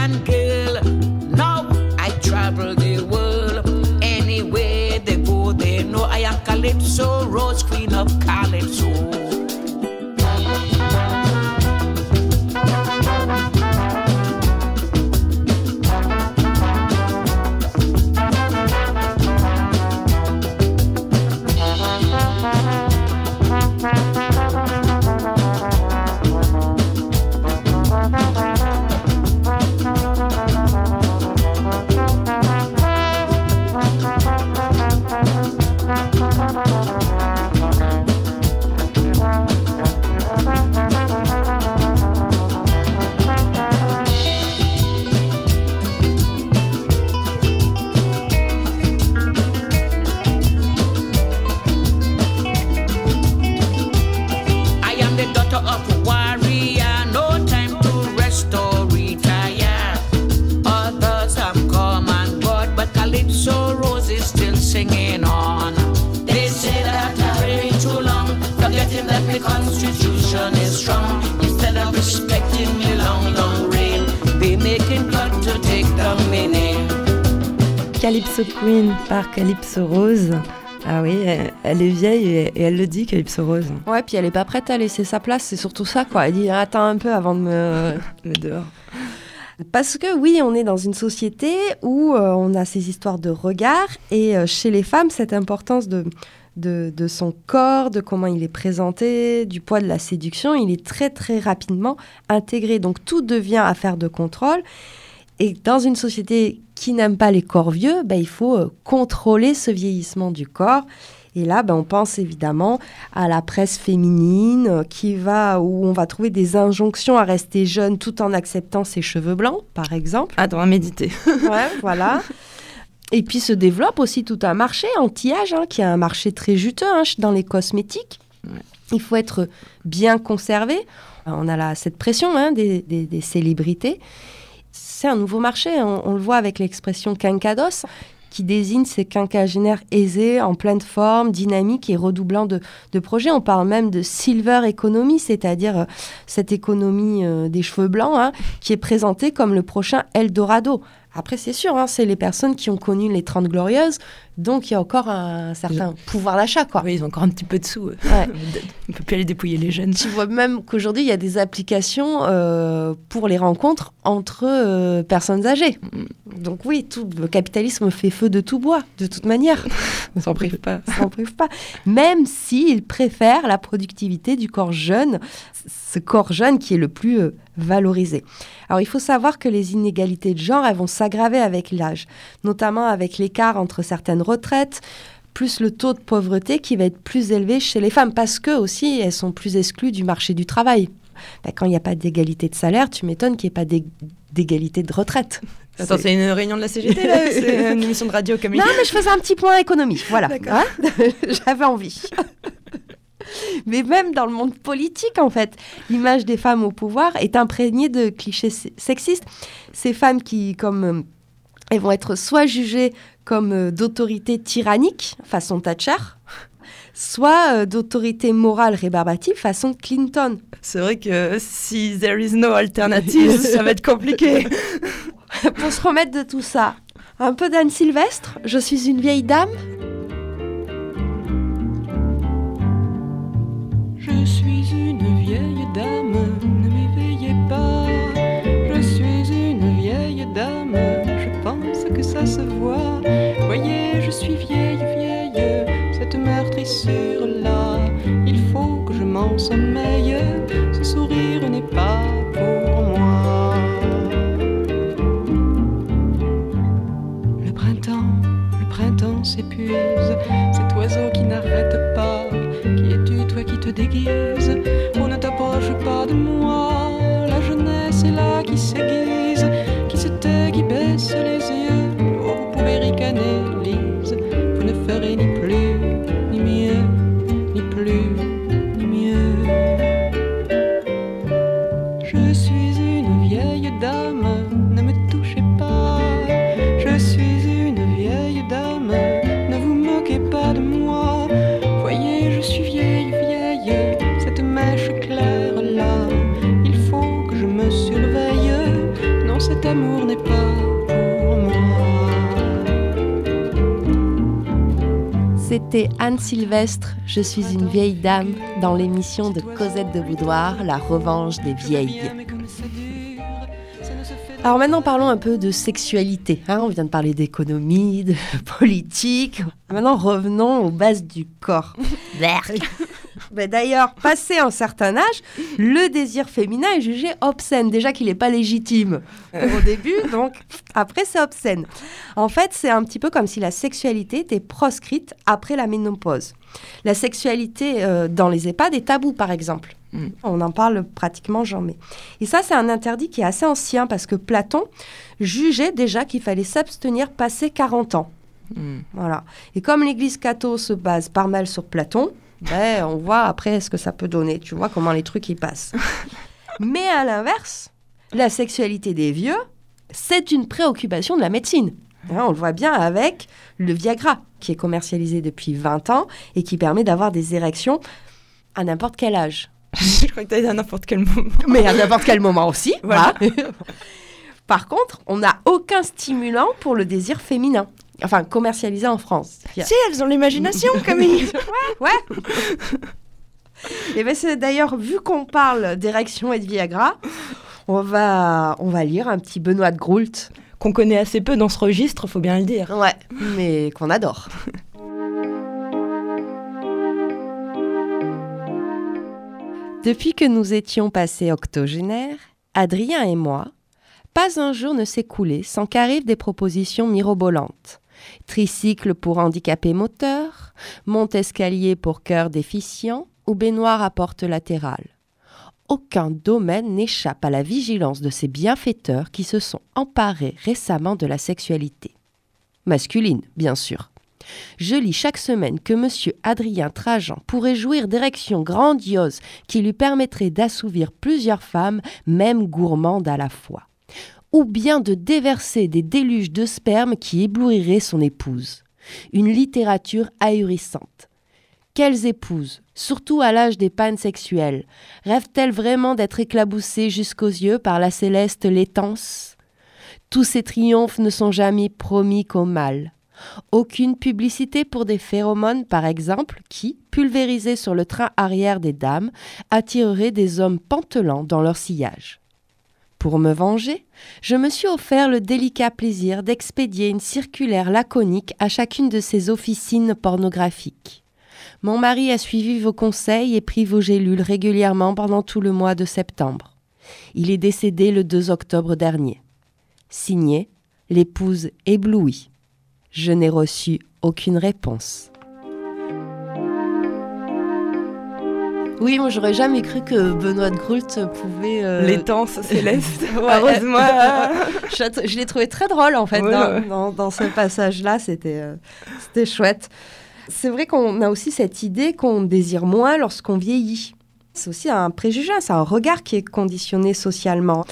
Speaker 1: Calypso Rose. Ah oui, elle, elle est vieille et, et elle le dit, Calypso Rose.
Speaker 2: Ouais, puis elle est pas prête à laisser sa place, c'est surtout ça, quoi. Elle dit attends un peu avant de me. <laughs>
Speaker 1: Mais dehors.
Speaker 2: Parce que oui, on est dans une société où euh, on a ces histoires de regard et euh, chez les femmes, cette importance de, de, de son corps, de comment il est présenté, du poids de la séduction, il est très très rapidement intégré. Donc tout devient affaire de contrôle. Et dans une société qui n'aime pas les corps vieux, ben, il faut euh, contrôler ce vieillissement du corps. Et là, ben, on pense évidemment à la presse féminine euh, qui va, où on va trouver des injonctions à rester jeune tout en acceptant ses cheveux blancs, par exemple.
Speaker 1: Attends, à méditer. <laughs>
Speaker 2: Ouais, voilà. Et puis se développe aussi tout un marché anti-âge, hein, qui est un marché très juteux hein, dans les cosmétiques. Il faut être bien conservé. On a là, cette pression hein, des, des- des célébrités. Un nouveau marché. On, on le voit avec l'expression quinquados, qui désigne ces quinquagénaires aisés, en pleine forme, dynamiques et redoublant de, de projets. On parle même de silver economy, c'est-à-dire euh, cette économie euh, des cheveux blancs, hein, qui est présentée comme le prochain Eldorado. Après, c'est sûr, hein, c'est les personnes qui ont connu les 30 glorieuses, donc il y a encore un certain pouvoir d'achat, quoi.
Speaker 1: Oui, ils ont encore un petit peu de sous.
Speaker 2: Ouais. <laughs>
Speaker 1: On peut plus aller dépouiller les jeunes.
Speaker 2: Tu vois même qu'aujourd'hui, il y a des applications euh, pour les rencontres entre euh, personnes âgées. Donc oui, tout, le capitalisme fait feu de tout bois, de toute manière.
Speaker 1: On <laughs> s'en prive pas. <laughs>
Speaker 2: N'en prive pas. Même s'il préfère la productivité du corps jeune, ce corps jeune qui est le plus euh, valorisé. Alors il faut savoir que les inégalités de genre, elles vont s'aggraver avec l'âge, notamment avec l'écart entre certaines retraites, plus le taux de pauvreté qui va être plus élevé chez les femmes, parce que aussi elles sont plus exclues du marché du travail. Ben, quand il n'y a pas d'égalité de salaire, tu m'étonnes qu'il n'y ait pas d'ég- d'égalité de retraite. <laughs>
Speaker 1: Attends, c'est une réunion de la CGT là ou C'est une <laughs> émission de radio comme
Speaker 2: Non, mais je faisais un petit point économie, voilà. Hein <laughs> J'avais envie. mais même dans le monde politique, en fait, l'image des femmes au pouvoir est imprégnée de clichés se- sexistes. Ces femmes qui, comme euh, elles vont être soit jugées comme euh, d'autorité tyrannique, façon Thatcher, soit euh, d'autorité morale rébarbative, façon Clinton.
Speaker 1: C'est vrai que si there is no alternative, ça va être compliqué. <laughs>
Speaker 2: Pour se remettre de tout ça, un peu d'Anne Sylvestre, je suis une vieille dame.
Speaker 6: Je suis une
Speaker 8: vieille dame, cette meurtrissure-là. Il faut que je m'en sommeille, ce sourire n'est pas pour moi. Le printemps, le printemps s'épuise, cet oiseau qui n'arrête pas. Qui es-tu, toi qui te déguises? On ne t'approche pas de moi.
Speaker 2: Anne Sylvestre, Je suis une vieille dame, dans l'émission de Cosette de Boudoir, La revanche des vieilles. Alors maintenant parlons un peu de sexualité. hein. on vient de parler d'économie, de <laughs> politique. Maintenant revenons aux bases du corps. D'ailleurs, passé un certain âge, le désir féminin est jugé obscène. Déjà qu'il n'est pas légitime au <laughs> début, donc après c'est obscène. En fait, c'est un petit peu comme si la sexualité était proscrite après la ménopause. La sexualité euh, dans les EHPAD est tabou, par exemple.
Speaker 1: Mm.
Speaker 2: On en parle pratiquement jamais. Et ça, c'est un interdit qui est assez ancien parce que Platon jugeait déjà qu'il fallait s'abstenir passé 40 ans.
Speaker 1: Mm.
Speaker 2: Voilà. Et comme l'Église catho se base par mal sur Platon, ben, on voit après ce que ça peut donner. Tu vois comment les trucs y passent. <laughs> Mais à l'inverse, la sexualité des vieux, c'est une préoccupation de la médecine. Hein, on le voit bien avec le Viagra, qui est commercialisé depuis 20 ans et qui permet d'avoir des érections à n'importe quel âge. <laughs>
Speaker 1: Je crois que t'as dit à n'importe quel moment.
Speaker 2: Mais à n'importe quel moment aussi.
Speaker 1: Voilà.
Speaker 2: voilà. <laughs> Par contre, on n'a aucun stimulant pour le désir féminin. Enfin, commercialisé en France.
Speaker 1: Si, elles ont l'imagination, <laughs> Camille.
Speaker 2: Ouais. Et ben c'est d'ailleurs, vu qu'on parle d'érection et de Viagra, on va, on va lire un petit Benoît de Groult.
Speaker 1: Qu'on connaît assez peu dans ce registre, faut bien le dire.
Speaker 2: Ouais, mais qu'on adore. Depuis que nous étions passés octogénaires, Adrien et moi, pas un jour ne s'est écoulé sans qu'arrivent des propositions mirobolantes. Tricycle pour handicapés moteurs, monte-escalier pour cœur déficient ou baignoire à porte latérale. Aucun domaine n'échappe à la vigilance de ces bienfaiteurs qui se sont emparés récemment de la sexualité. Masculine, bien sûr. Je lis chaque semaine que M. Adrien Trajan pourrait jouir d'érections grandioses qui lui permettraient d'assouvir plusieurs femmes, même gourmandes à la fois. Ou bien de déverser des déluges de sperme qui éblouiraient son épouse. Une littérature ahurissante. Quelles épouses, surtout à l'âge des pannes sexuelles, rêvent-elles vraiment d'être éclaboussées jusqu'aux yeux par la céleste laitance Tous ces triomphes ne sont jamais promis qu'au mal. Aucune publicité pour des phéromones, par exemple, qui, pulvérisés sur le train arrière des dames, attireraient des hommes pantelants dans leur sillage. Pour me venger, je me suis offert le délicat plaisir d'expédier une circulaire laconique à chacune de ces officines pornographiques. Mon mari a suivi vos conseils et pris vos gélules régulièrement pendant tout le mois de septembre. Il est décédé le 2 octobre dernier. Signé L'épouse éblouie. Je n'ai reçu aucune réponse. Oui, moi j'aurais jamais cru que Benoît de Groult pouvait. euh,
Speaker 1: L'étance céleste. <laughs> Heureusement. <laughs>
Speaker 2: je, je l'ai trouvé très drôle en fait
Speaker 1: Ouais,
Speaker 2: dans,
Speaker 1: ouais.
Speaker 2: dans- dans ce passage-là, c'était euh, c'était chouette. C'est vrai qu'on a aussi cette idée qu'on désire moins lorsqu'on vieillit. C'est aussi un préjugé, c'est un regard qui est conditionné socialement,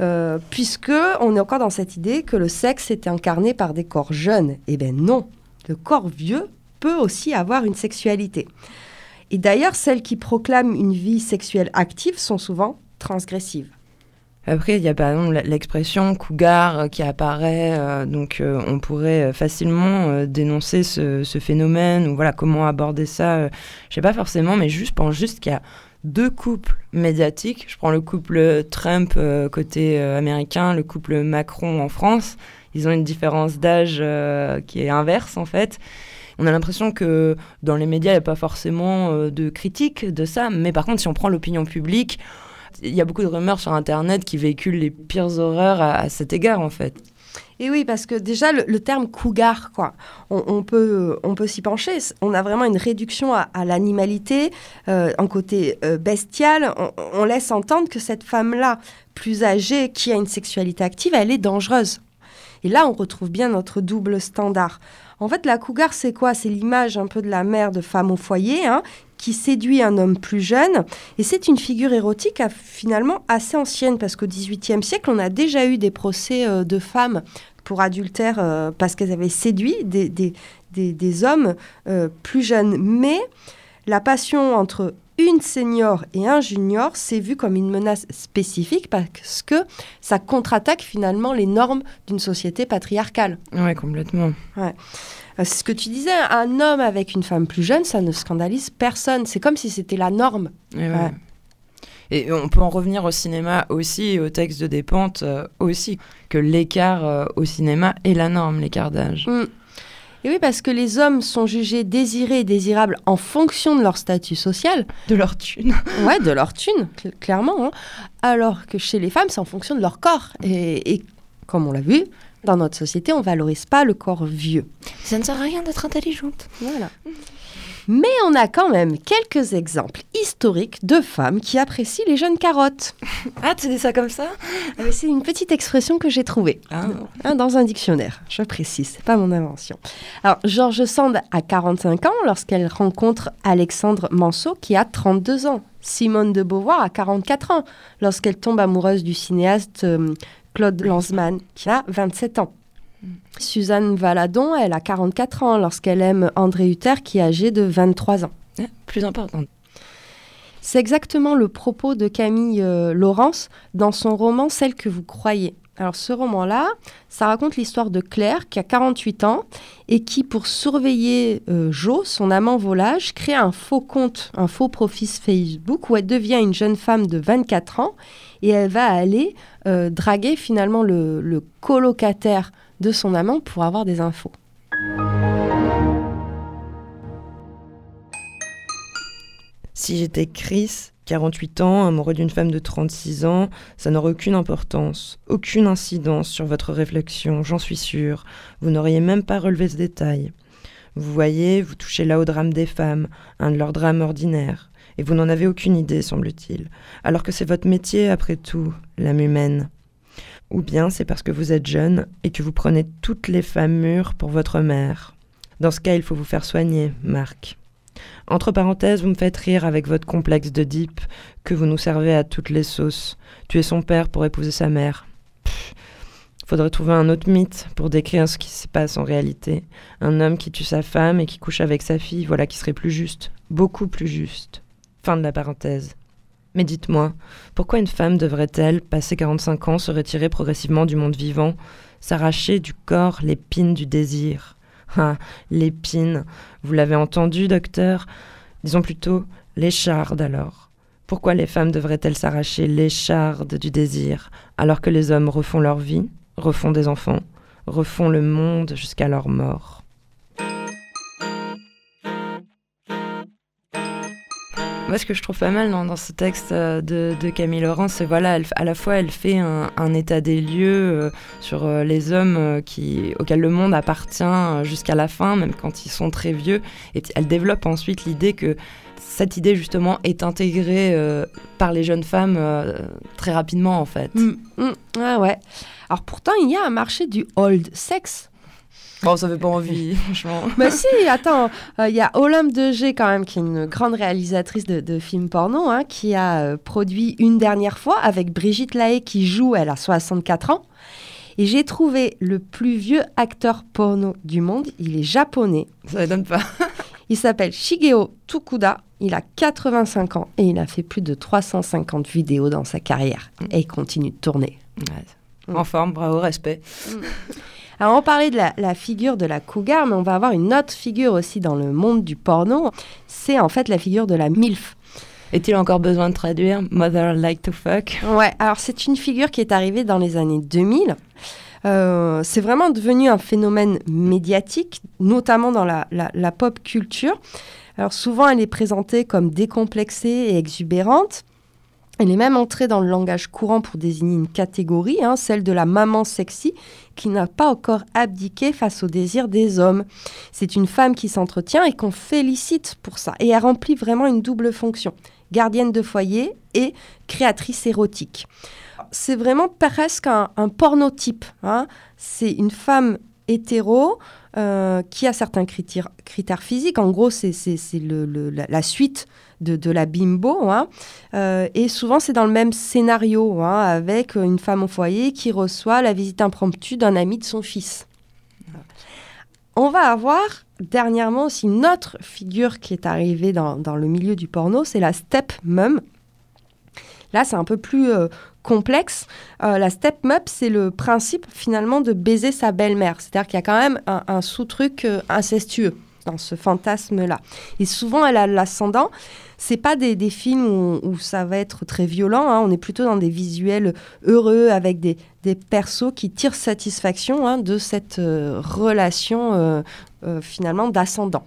Speaker 2: euh, puisque on est encore dans cette idée que le sexe est incarné par des corps jeunes. Eh bien non, le corps vieux peut aussi avoir une sexualité. Et d'ailleurs, celles qui proclament une vie sexuelle active sont souvent transgressives.
Speaker 1: Après, il y a par exemple l'expression cougar qui apparaît, euh, donc euh, on pourrait euh, facilement dénoncer ce, phénomène, ou voilà, comment aborder ça, euh, je sais pas forcément, mais juste, je pense juste qu'il y a deux couples médiatiques. Je prends le couple Trump côté américain, le couple Macron en France. Ils ont une différence d'âge qui est inverse en fait. On a l'impression que dans les médias, il n'y a pas forcément euh, de critique de ça. Mais par contre, si on prend l'opinion publique, il y a beaucoup de rumeurs sur Internet qui véhiculent les pires horreurs à, cet égard en fait.
Speaker 2: Et oui, parce que déjà, le, terme cougar, quoi, on, peut, on peut s'y pencher. On a vraiment une réduction à, l'animalité, euh, en côté euh, bestial. On, on laisse entendre que cette femme-là, plus âgée, qui a une sexualité active, elle est dangereuse. Et là, on retrouve bien notre double standard. En fait, la cougar, c'est quoi? C'est l'image un peu de la mère de femme au foyer, hein, qui séduit un homme plus jeune. Et c'est une figure érotique à- finalement assez ancienne, parce qu'au XVIIIe siècle, on a déjà eu des procès euh, de femmes pour adultère euh, parce qu'elles avaient séduit des hommes euh, plus jeunes. Mais la passion entre une senior et un junior, c'est vu comme une menace spécifique parce que ça contre-attaque finalement les normes d'une société patriarcale.
Speaker 1: Ouais, complètement.
Speaker 2: Euh, C'est ce que tu disais, un homme avec une femme plus jeune, ça ne scandalise personne. C'est comme si c'était la norme.
Speaker 1: Et, ouais.
Speaker 2: Ouais.
Speaker 1: Et on peut en revenir au cinéma aussi, et au texte de Despentes euh, aussi, que l'écart euh, au cinéma est la norme, l'écart d'âge.
Speaker 2: Mm. Et oui, parce que les hommes sont jugés désirés et désirables en fonction de leur statut social,
Speaker 1: De leur thune. <laughs>
Speaker 2: ouais, de leur thune, cl- clairement, hein. alors que chez les femmes, c'est en fonction de leur corps. Et, et comme on l'a vu, dans notre société, on valorise pas le corps vieux.
Speaker 1: Ça ne sert à rien d'être intelligente.
Speaker 2: Voilà. Mais on a quand même quelques exemples historiques de femmes qui apprécient les jeunes carottes. <laughs>
Speaker 1: Ah, tu dis ça comme ça
Speaker 2: Ah, C'est une petite expression que j'ai trouvée.
Speaker 1: ah.
Speaker 2: Hein, dans un dictionnaire, je précise, c'est pas mon invention. Alors, George Sand a 45 ans lorsqu'elle rencontre Alexandre Manceau qui a 32 ans. Simone de Beauvoir a 44 ans lorsqu'elle tombe amoureuse du cinéaste euh, Claude Lanzmann qui a 27 ans. Suzanne Valadon, elle a 44 ans lorsqu'elle aime André Hutter qui est âgé de 23 ans.
Speaker 1: Ah, Plus important.
Speaker 2: C'est exactement le propos de Camille euh, Laurence dans son roman Celle que vous croyez. Alors ce roman-là, ça raconte l'histoire de Claire qui a 48 ans et qui, pour surveiller euh, Jo, son amant volage, crée un faux compte, un faux profil Facebook où elle devient une jeune femme de 24 ans et elle va aller euh, draguer finalement le, le colocataire de son amant pour avoir des infos.
Speaker 5: Si j'étais Chris, 48 ans, amoureux d'une femme de 36 ans, ça n'aurait aucune importance, aucune incidence sur votre réflexion, j'en suis sûre. Vous n'auriez même pas relevé ce détail. Vous voyez, vous touchez là au drame des femmes, un de leurs drames ordinaires, et vous n'en avez aucune idée, semble-t-il, alors que c'est votre métier, après tout, l'âme humaine. Ou bien c'est parce que vous êtes jeune et que vous prenez toutes les femmes mûres pour votre mère. Dans ce cas, il faut vous faire soigner, Marc. Entre parenthèses, vous me faites rire avec votre complexe de que vous nous servez à toutes les sauces. Tuer son père pour épouser sa mère. Pff, faudrait trouver un autre mythe pour décrire ce qui se passe en réalité. Un homme qui tue sa femme et qui couche avec sa fille, voilà qui serait plus juste. Beaucoup plus juste. Fin de la parenthèse. Mais dites-moi, pourquoi une femme devrait-elle, passé 45 ans, se retirer progressivement du monde vivant, s'arracher du corps l'épine du désir? Ah, l'épine. Vous l'avez entendu, docteur? Disons plutôt l'écharde alors. Pourquoi les femmes devraient-elles s'arracher l'écharde du désir, alors que les hommes refont leur vie, refont des enfants, refont le monde jusqu'à leur mort?
Speaker 1: Moi, ce que je trouve pas mal dans, ce texte euh, de, Camille Laurent, c'est voilà, à la fois elle fait un, état des lieux euh, sur euh, les hommes auxquels le monde appartient jusqu'à la fin, même quand ils sont très vieux. Et elle développe ensuite l'idée que cette idée justement est intégrée par les jeunes femmes très rapidement en fait.
Speaker 2: Ah ouais. Alors pourtant, il y a un marché du old sex.
Speaker 1: Bon, ça fait pas envie, <laughs> franchement.
Speaker 2: Mais si, attends, euh, il y a Olympe de G quand même, qui est une grande réalisatrice de, de films porno, hein, qui a euh, produit une dernière fois avec Brigitte Lahaye qui joue, elle a 64 ans. Et j'ai trouvé le plus vieux acteur porno du monde, il est japonais.
Speaker 1: Ça m'étonne pas. <laughs>
Speaker 2: Il s'appelle Shigeo Tokuda, il a 85 ans et il a fait plus de 350 vidéos dans sa carrière. Et il continue de tourner.
Speaker 1: Ouais. En forme, bravo, respect.
Speaker 2: Alors, on parlait de la, la figure de la cougar, mais on va avoir une autre figure aussi dans le monde du porno. C'est en fait la figure de la MILF.
Speaker 1: Est-il encore besoin de traduire Mother Like to Fuck?
Speaker 2: Ouais, alors c'est une figure qui est arrivée dans les années 2000. Euh, c'est vraiment devenu un phénomène médiatique, notamment dans la, la- la pop culture. Alors souvent, elle est présentée comme décomplexée et exubérante. Elle est même entrée dans le langage courant pour désigner une catégorie, hein, celle de la maman sexy, qui n'a pas encore abdiqué face au désir des hommes. C'est une femme qui s'entretient et qu'on félicite pour ça. Et elle remplit vraiment une double fonction, gardienne de foyer et créatrice érotique. C'est vraiment presque un, un pornotype. hein. C'est une femme hétéro euh, qui a certains critères, physiques. En gros, c'est le- le- la, suite de, la bimbo. hein. Euh, et souvent, c'est dans le même scénario, hein, avec une femme au foyer qui reçoit la visite impromptue d'un ami de son fils. On va avoir dernièrement aussi une autre figure qui est arrivée dans, dans le milieu du porno, c'est la step mum. Là, c'est un peu plus euh, complexe. Euh, la step mum, c'est le principe finalement de baiser sa belle-mère. C'est-à-dire qu'il y a quand même un, sous-truc euh, incestueux dans ce fantasme-là. Et souvent, elle a l'ascendant. C'est pas des, des films où, ça va être très violent. hein. On est plutôt dans des visuels heureux avec des, des persos qui tirent satisfaction hein, de cette euh, relation finalement d'ascendant.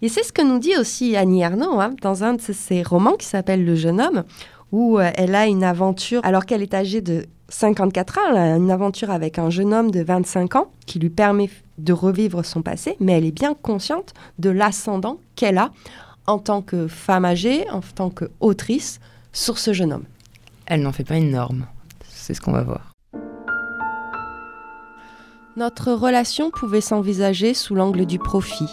Speaker 2: Et c'est ce que nous dit aussi Annie Ernaux hein, dans un de ses romans qui s'appelle Le jeune homme, où euh, elle a une aventure, alors qu'elle est âgée de 54 ans, elle a une aventure avec un jeune homme de 25 ans qui lui permet de revivre son passé, mais elle est bien consciente de l'ascendant qu'elle a en tant que femme âgée, en tant qu'autrice, sur ce jeune homme.
Speaker 1: Elle n'en fait pas une norme. C'est ce qu'on va voir.
Speaker 2: Notre relation pouvait s'envisager sous l'angle du profit.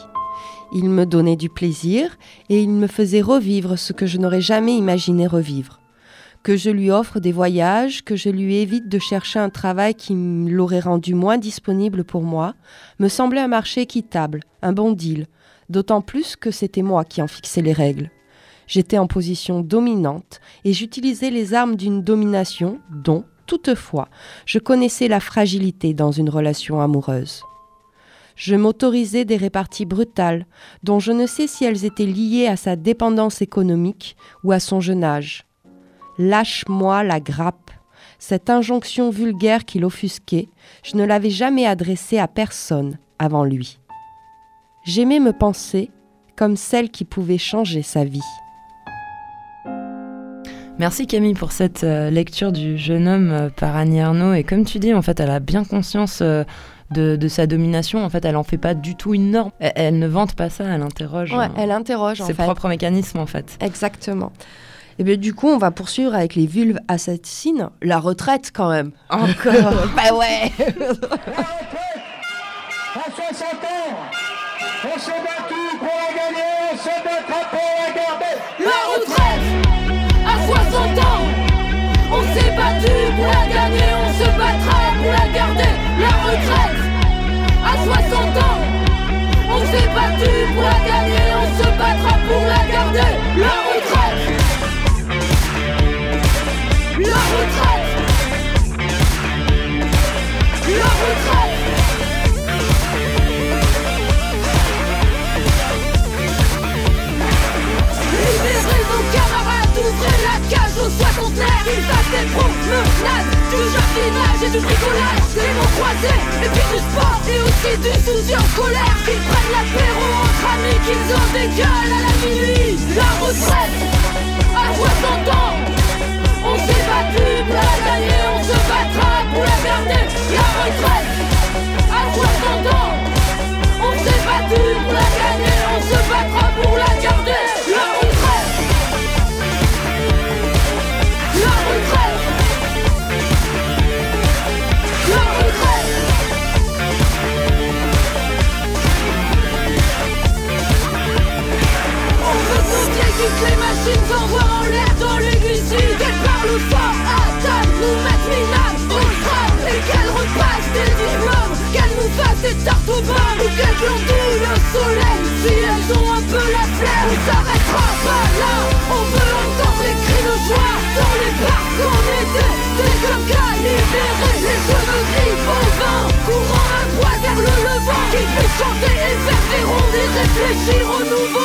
Speaker 2: Il me donnait du plaisir et il me faisait revivre ce que je n'aurais jamais imaginé revivre. Que je lui offre des voyages, que je lui évite de chercher un travail qui l'aurait rendu moins disponible pour moi, me semblait un marché équitable, un bon deal, d'autant plus que c'était moi qui en fixais les règles. J'étais en position dominante et j'utilisais les armes d'une domination dont, toutefois, je connaissais la fragilité dans une relation amoureuse. Je m'autorisais des réparties brutales, dont je ne sais si elles étaient liées à sa dépendance économique ou à son jeune âge. Lâche-moi la grappe. Cette injonction vulgaire qui l'offusquait, je ne l'avais jamais adressée à personne avant lui. J'aimais me penser comme celle qui pouvait changer sa vie.
Speaker 1: Merci Camille pour cette euh, lecture du jeune homme euh, par Annie Ernaux. Et comme tu dis, en fait, elle a bien conscience euh, de, de sa domination. En fait, elle en fait pas du tout une norme. Elle, elle ne vante pas ça, elle interroge
Speaker 2: Ouais, elle interroge en
Speaker 1: ses
Speaker 2: fait.
Speaker 1: propres mécanismes, en fait.
Speaker 2: Exactement. Et bien du coup, on va poursuivre avec les vulves assassines. La retraite quand même.
Speaker 1: Encore <laughs>
Speaker 2: bah ouais
Speaker 9: À 60 ans, on s'est battu pour la gagner, on se battra pour la garder.
Speaker 10: La retraite à 60 ans On s'est battu pour la gagner, on se battra pour la garder La retraite à 60 ans On s'est battu pour la gagner, on se battra pour la garder fassent des promenades, du jardinage et du bricolage Les mots croisés, et puis du sport et aussi du souci en colère. Qu'ils prennent l'apéro entre amis, qu'ils ont des gueules à la minuit. La retraite, à 60 ans. On s'est battu pour la gagner, on se battra pour la garder. La retraite, à 60 ans. On s'est battu pour on se battra pour la garder. Toutes les machines s'envoient en l'air dans le nuisible Qu'elles parlent fort, table, nous mettent minables au frappe et qu'elles repassent des diplômes Qu'elles nous fassent des tartes au bain Ou qu'elles glandouillent le soleil. Si elles ont un peu la flair, on s'arrêtera pas là. On veut entendre les cris de joie Dans les parcs en été. Des hommes libérés Les cheveux gris au vent. Courant à droite vers le levant Qu'ils puissent chanter et faire des rondes Et réfléchir au nouveau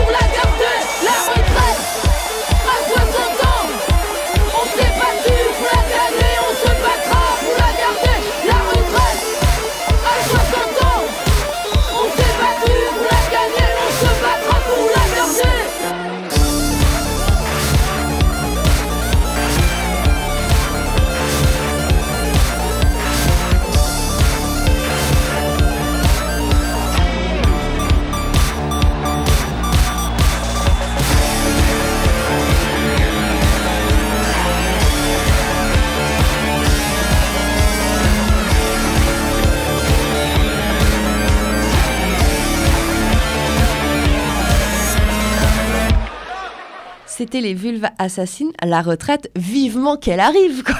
Speaker 2: C'était les vulves assassines, la retraite, vivement qu'elle arrive, quoi.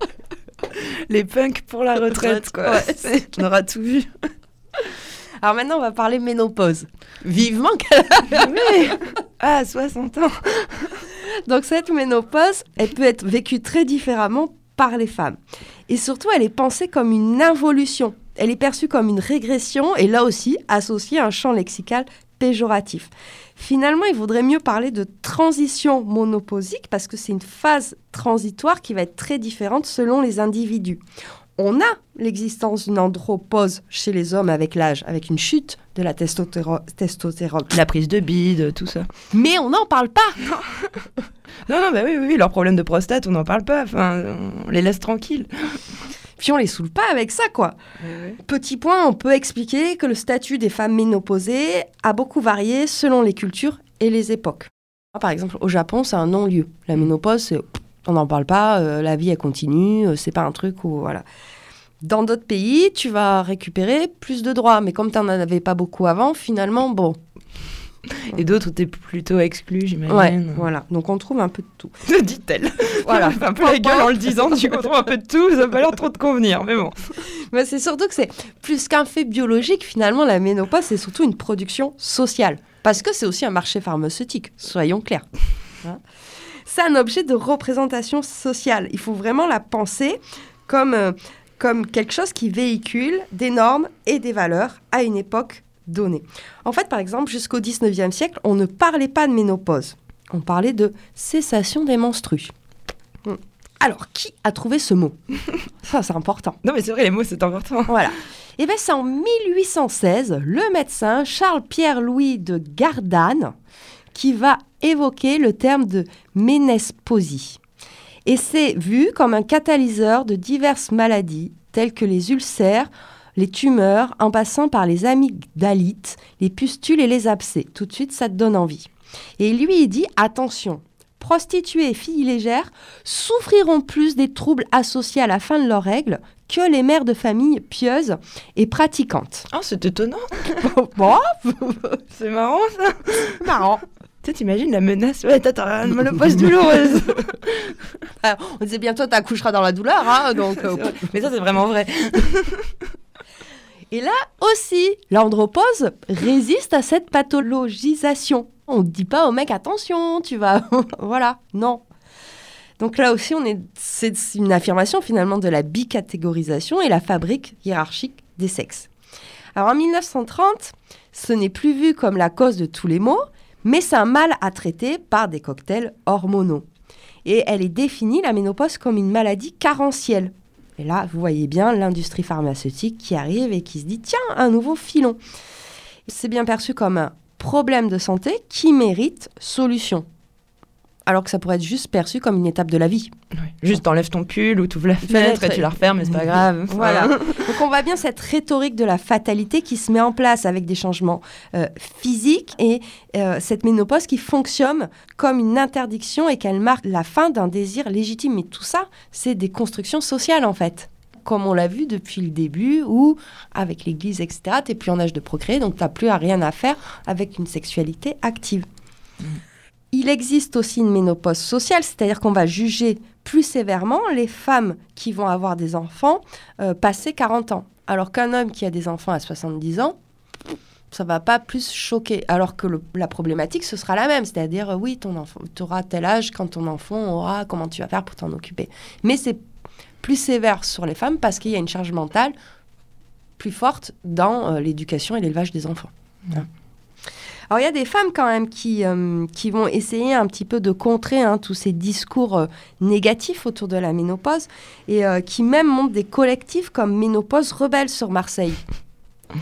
Speaker 2: <laughs>
Speaker 1: Les punks pour la retraite, quoi.
Speaker 2: Ouais. <laughs>
Speaker 1: On aura tout vu.
Speaker 2: Alors maintenant, on va parler ménopause. Vivement qu'elle
Speaker 1: Oui. Ah, 60 ans.
Speaker 2: Donc cette ménopause, elle peut être vécue très différemment par les femmes. Et surtout, elle est pensée comme une involution. Elle est perçue comme une régression et là aussi associée à un champ lexical péjoratif. Finalement, il vaudrait mieux parler de transition monopausique parce que c'est une phase transitoire qui va être très différente selon les individus. On a l'existence d'une andropause chez les hommes avec l'âge, avec une chute de la testostérone.
Speaker 1: La prise de bide, tout ça.
Speaker 2: Mais on n'en parle pas
Speaker 1: Non, non, bah oui, oui, oui, leurs problèmes de prostate, on n'en parle pas. Enfin, on les laisse tranquilles.
Speaker 2: Puis on les saoule pas avec ça, quoi. Petit point, on peut expliquer que le statut des femmes ménopausées a beaucoup varié selon les cultures et les époques. Par exemple, au Japon, c'est un non-lieu. La ménopause, on n'en parle pas, euh, la vie, elle continue, euh, c'est pas un truc où... Voilà. Dans d'autres pays, tu vas récupérer plus de droits, mais comme tu n'en avais pas beaucoup avant, finalement, bon.
Speaker 1: Et d'autres, t'es plutôt exclu, j'imagine.
Speaker 2: Ouais, voilà. Donc on trouve un peu de tout. <laughs>
Speaker 1: Dit-elle. <laughs>
Speaker 2: Voilà.
Speaker 1: Fait un peu la gueule en le disant, tu trouves un peu de tout, ça n'a pas l'air trop de convenir, mais bon.
Speaker 2: Mais <laughs> c'est surtout que c'est plus qu'un fait biologique, finalement, la ménopause, c'est surtout une production sociale. Parce que c'est aussi un marché pharmaceutique, soyons clairs. Hein. c'est un objet de représentation sociale. Il faut vraiment la penser comme, euh, comme quelque chose qui véhicule des normes et des valeurs à une époque donnée. En fait, par exemple, jusqu'au 19e siècle, on ne parlait pas de ménopause. On parlait de cessation des menstrues. Hmm. Alors, qui a trouvé ce mot? <laughs> Ça, c'est important.
Speaker 1: Non, mais c'est vrai, les mots, c'est important.
Speaker 2: Voilà. Et bien, c'est en 1816, le médecin Charles-Pierre-Louis de Gardanne qui va évoquer le terme de ménesposie. Et c'est vu comme un catalyseur de diverses maladies, telles que les ulcères, les tumeurs, en passant par les amygdalites, les pustules et les abcès. Tout de suite, ça te donne envie. Et lui, il dit attention, prostituées et filles légères souffriront plus des troubles associés à la fin de leurs règles que les mères de famille pieuses et pratiquantes.
Speaker 1: Oh, c'est étonnant. <laughs>
Speaker 2: bon, <laughs>
Speaker 1: C'est marrant, ça.
Speaker 2: marrant.
Speaker 1: Tu t'imagines la menace? Ouais, t'as- une monopause <laughs> douloureuse.
Speaker 2: Ah, On disait bientôt t'accoucheras dans la douleur, hein, donc. euh,
Speaker 1: mais ça, c'est vraiment vrai.
Speaker 2: Et là aussi, l'andropause résiste à cette pathologisation. On ne dit pas au mec attention, tu vas. <laughs> voilà, non. Donc là aussi, c'est une affirmation finalement de la bicatégorisation et la fabrique hiérarchique des sexes. Alors en 1930, ce n'est plus vu comme la cause de tous les maux, mais c'est un mal à traiter par des cocktails hormonaux. Et elle est définie, la ménopause, comme une maladie carentielle. Et là, vous voyez bien l'industrie pharmaceutique qui arrive et qui se dit tiens, un nouveau filon. C'est bien perçu comme un problème de santé qui mérite solution. Alors que ça pourrait être juste perçu comme une étape de la vie.
Speaker 1: Juste t'enlèves ton pull ou t'ouvres la
Speaker 2: Fenêtre
Speaker 1: et tu la refermes, mais c'est pas grave. <laughs>
Speaker 2: Voilà. Donc on voit bien cette rhétorique de la fatalité qui se met en place avec des changements euh, physiques et euh, cette ménopause qui fonctionne comme une interdiction et qu'elle marque la fin d'un désir légitime. Mais tout ça, c'est des constructions sociales en fait. Comme on l'a vu depuis le début, où avec l'église, etc., tu n'es plus en âge de procréer, donc tu n'as plus à rien à faire avec une sexualité active. Il existe aussi une ménopause sociale, c'est-à-dire qu'on va juger plus sévèrement les femmes qui vont avoir des enfants euh, passé 40 ans. Alors qu'un homme qui a des enfants à 70 ans, ça va pas plus choquer. Alors que la problématique, ce sera la même. C'est-à-dire, euh, oui, ton enfant, tu auras tel âge quand ton enfant aura, comment tu vas faire pour t'en occuper. Mais c'est plus sévère sur les femmes parce qu'il y a une charge mentale plus forte dans euh, l'éducation et l'élevage des enfants. Alors il y a des femmes quand même qui, euh, vont essayer un petit peu de contrer hein, tous ces discours euh, négatifs autour de la ménopause et euh, qui même montent des collectifs comme Ménopause Rebelle sur Marseille.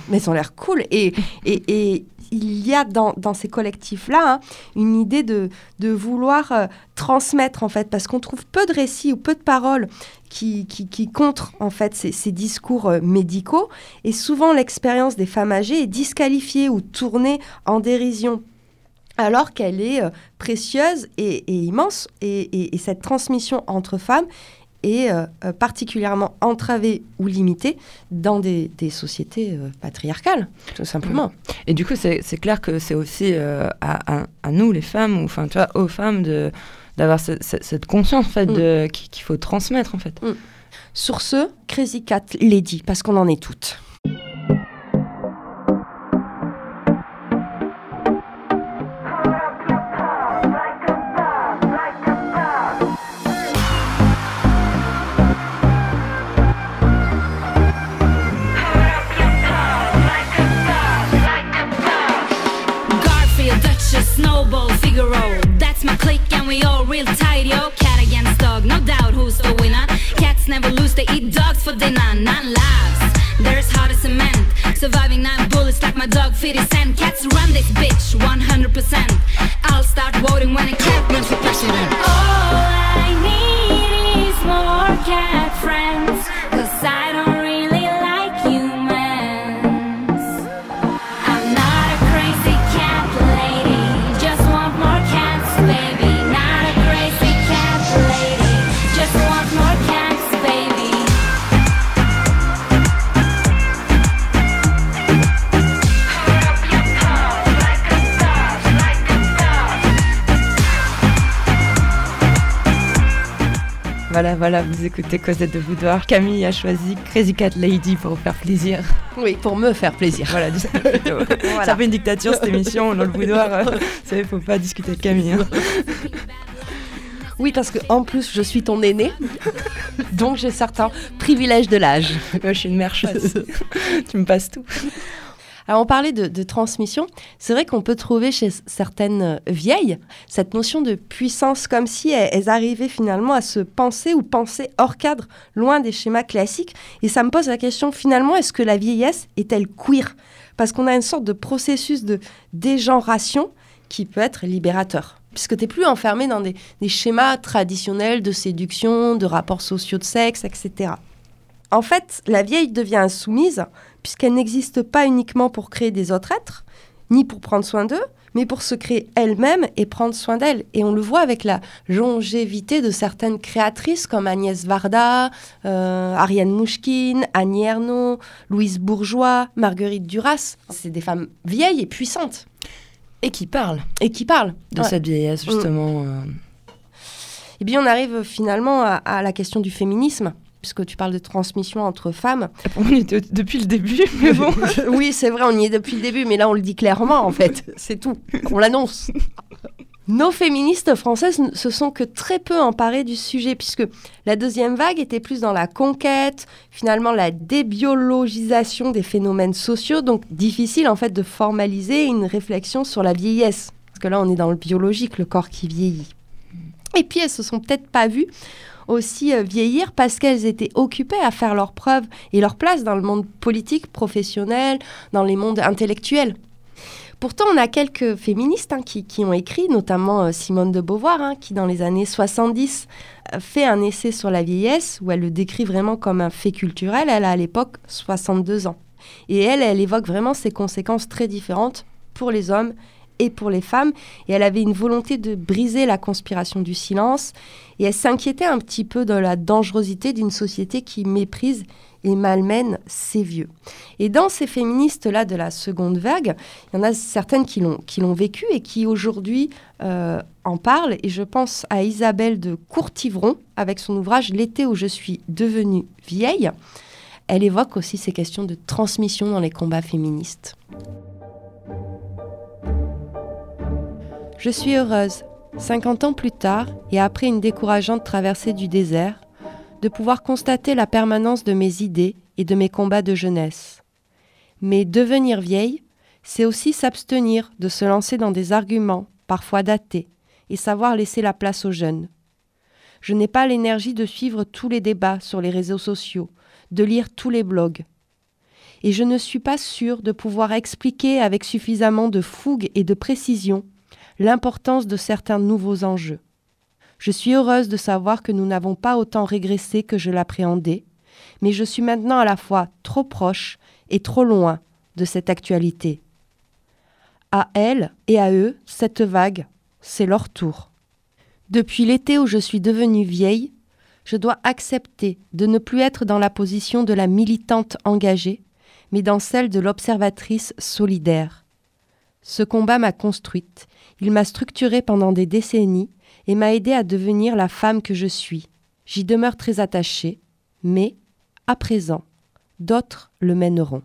Speaker 2: Mais ils ont l'air cool. Et, et il y a dans, ces collectifs-là hein, une idée de, vouloir euh, transmettre, en fait, parce qu'on trouve peu de récits ou peu de paroles qui, contrent, en fait, ces, discours euh, médicaux. Et souvent, l'expérience des femmes âgées est disqualifiée ou tournée en dérision alors qu'elle est euh, précieuse et, immense. Et cette transmission entre femmes est euh, euh, particulièrement entravée ou limitée dans des, des sociétés euh, patriarcales, tout simplement.
Speaker 1: Et du coup, c'est clair que c'est aussi euh, à, à- à nous, les femmes, ou enfin, tu vois, aux femmes, d'avoir ce- ce- cette conscience en fait
Speaker 2: Mm.
Speaker 1: qu'il faut transmettre en fait.
Speaker 2: Sur ce, Crazy Cat Lady, parce qu'on en est toutes.
Speaker 10: Figaro. That's my clique, and we all real tight, yo. Cat against dog, no doubt who's the winner. Cats never lose, they eat dogs for dinner. Nine lives, there's hard as cement. Surviving nine bullets like my dog 50 Cent. Cats run this bitch 100%. I'll start voting when a cat runs for president. All
Speaker 1: Voilà, voilà, vous écoutez Cosette de Boudoir. Camille a choisi Crazy Cat Lady pour vous faire plaisir.
Speaker 2: Oui, pour me faire plaisir.
Speaker 1: Voilà. C'est un peu une dictature cette émission dans le boudoir. <laughs> Vous savez, faut pas discuter avec Camille. hein.
Speaker 2: Oui, parce que en plus, je suis ton aîné, donc j'ai certains privilèges de l'âge.
Speaker 1: Moi, je suis une mère chasse. tu me passes tout.
Speaker 2: Alors, on parlait de, transmission. C'est vrai qu'on peut trouver chez certaines euh, vieilles cette notion de puissance, comme si elles, elles arrivaient finalement à se penser ou penser hors cadre, loin des schémas classiques. Et ça me pose la question, finalement, est-ce que la vieillesse est-elle queer? Parce qu'on a une sorte de processus de dégenration qui peut être libérateur. Puisque tu n'es plus enfermé dans des, des schémas traditionnels de séduction, de rapports sociaux de sexe, etc. En fait, la vieille devient insoumise puisqu'elle n'existe pas uniquement pour créer des autres êtres, ni pour prendre soin d'eux, mais pour se créer elle-même et prendre soin d'elle. Et on le voit avec la longévité de certaines créatrices comme Agnès Varda, euh, Ariane Mouchkine, Annie Ernaux, Louise Bourgeois, Marguerite Duras. C'est des femmes vieilles et puissantes
Speaker 1: Et qui parle
Speaker 2: et qui parlent.
Speaker 1: de
Speaker 2: Ouais.
Speaker 1: cette vieillesse, justement. euh,
Speaker 2: Et bien on arrive finalement à, à la question du féminisme, puisque tu parles de transmission entre femmes. <laughs>
Speaker 1: On y était depuis le début, <laughs> mais bon. <laughs>
Speaker 2: oui, c'est vrai, on y est depuis le début, mais là on le dit clairement en fait, c'est tout, on l'annonce. Nos féministes françaises ne se sont que très peu emparées du sujet, puisque la deuxième vague était plus dans la conquête, finalement la débiologisation des phénomènes sociaux, donc difficile en fait de formaliser une réflexion sur la vieillesse, parce que là on est dans le biologique, le corps qui vieillit. Et puis elles se sont peut-être pas vues aussi euh, vieillir parce qu'elles étaient occupées à faire leurs preuves et leur place dans le monde politique, professionnel, dans les mondes intellectuels. Pourtant, on a quelques féministes hein, qui, qui ont écrit, notamment euh, Simone de Beauvoir, hein, qui dans les années 70 euh, fait un essai sur la vieillesse où elle le décrit vraiment comme un fait culturel. Elle a à l'époque 62 ans. Et elle, elle évoque vraiment ses conséquences très différentes pour les hommes et pour les femmes. Et elle avait une volonté de briser la conspiration du silence. Et elle s'inquiétait un petit peu de la dangerosité d'une société qui méprise et malmène ses vieux. Et dans ces féministes-là de la seconde vague, il y en a certaines qui l'ont, qui l'ont vécu et qui aujourd'hui euh, en parlent. Et je pense à Isabelle de Courtivron avec son ouvrage L'été où je suis devenue vieille. Elle évoque aussi ces questions de transmission dans les combats féministes. Je suis heureuse, 50 ans plus tard, et après une décourageante traversée du désert, de pouvoir constater la permanence de mes idées et de mes combats de jeunesse. Mais devenir vieille, c'est aussi s'abstenir de se lancer dans des arguments, parfois datés, et savoir laisser la place aux jeunes. Je n'ai pas l'énergie de suivre tous les débats sur les réseaux sociaux, de lire tous les blogs. Et je ne suis pas sûre de pouvoir expliquer avec suffisamment de fougue et de précision l'importance de certains nouveaux enjeux. Je suis heureuse de savoir que nous n'avons pas autant régressé que je l'appréhendais, mais je suis maintenant à la fois trop proche et trop loin de cette actualité. À elle et à eux, cette vague, c'est leur tour. Depuis l'été où je suis devenue vieille, je dois accepter de ne plus être dans la position de la militante engagée, mais dans celle de l'observatrice solidaire. Ce combat m'a construite, il m'a structurée pendant des décennies et m'a aidée à devenir la femme que je suis. J'y demeure très attachée, mais, à présent, d'autres le mèneront.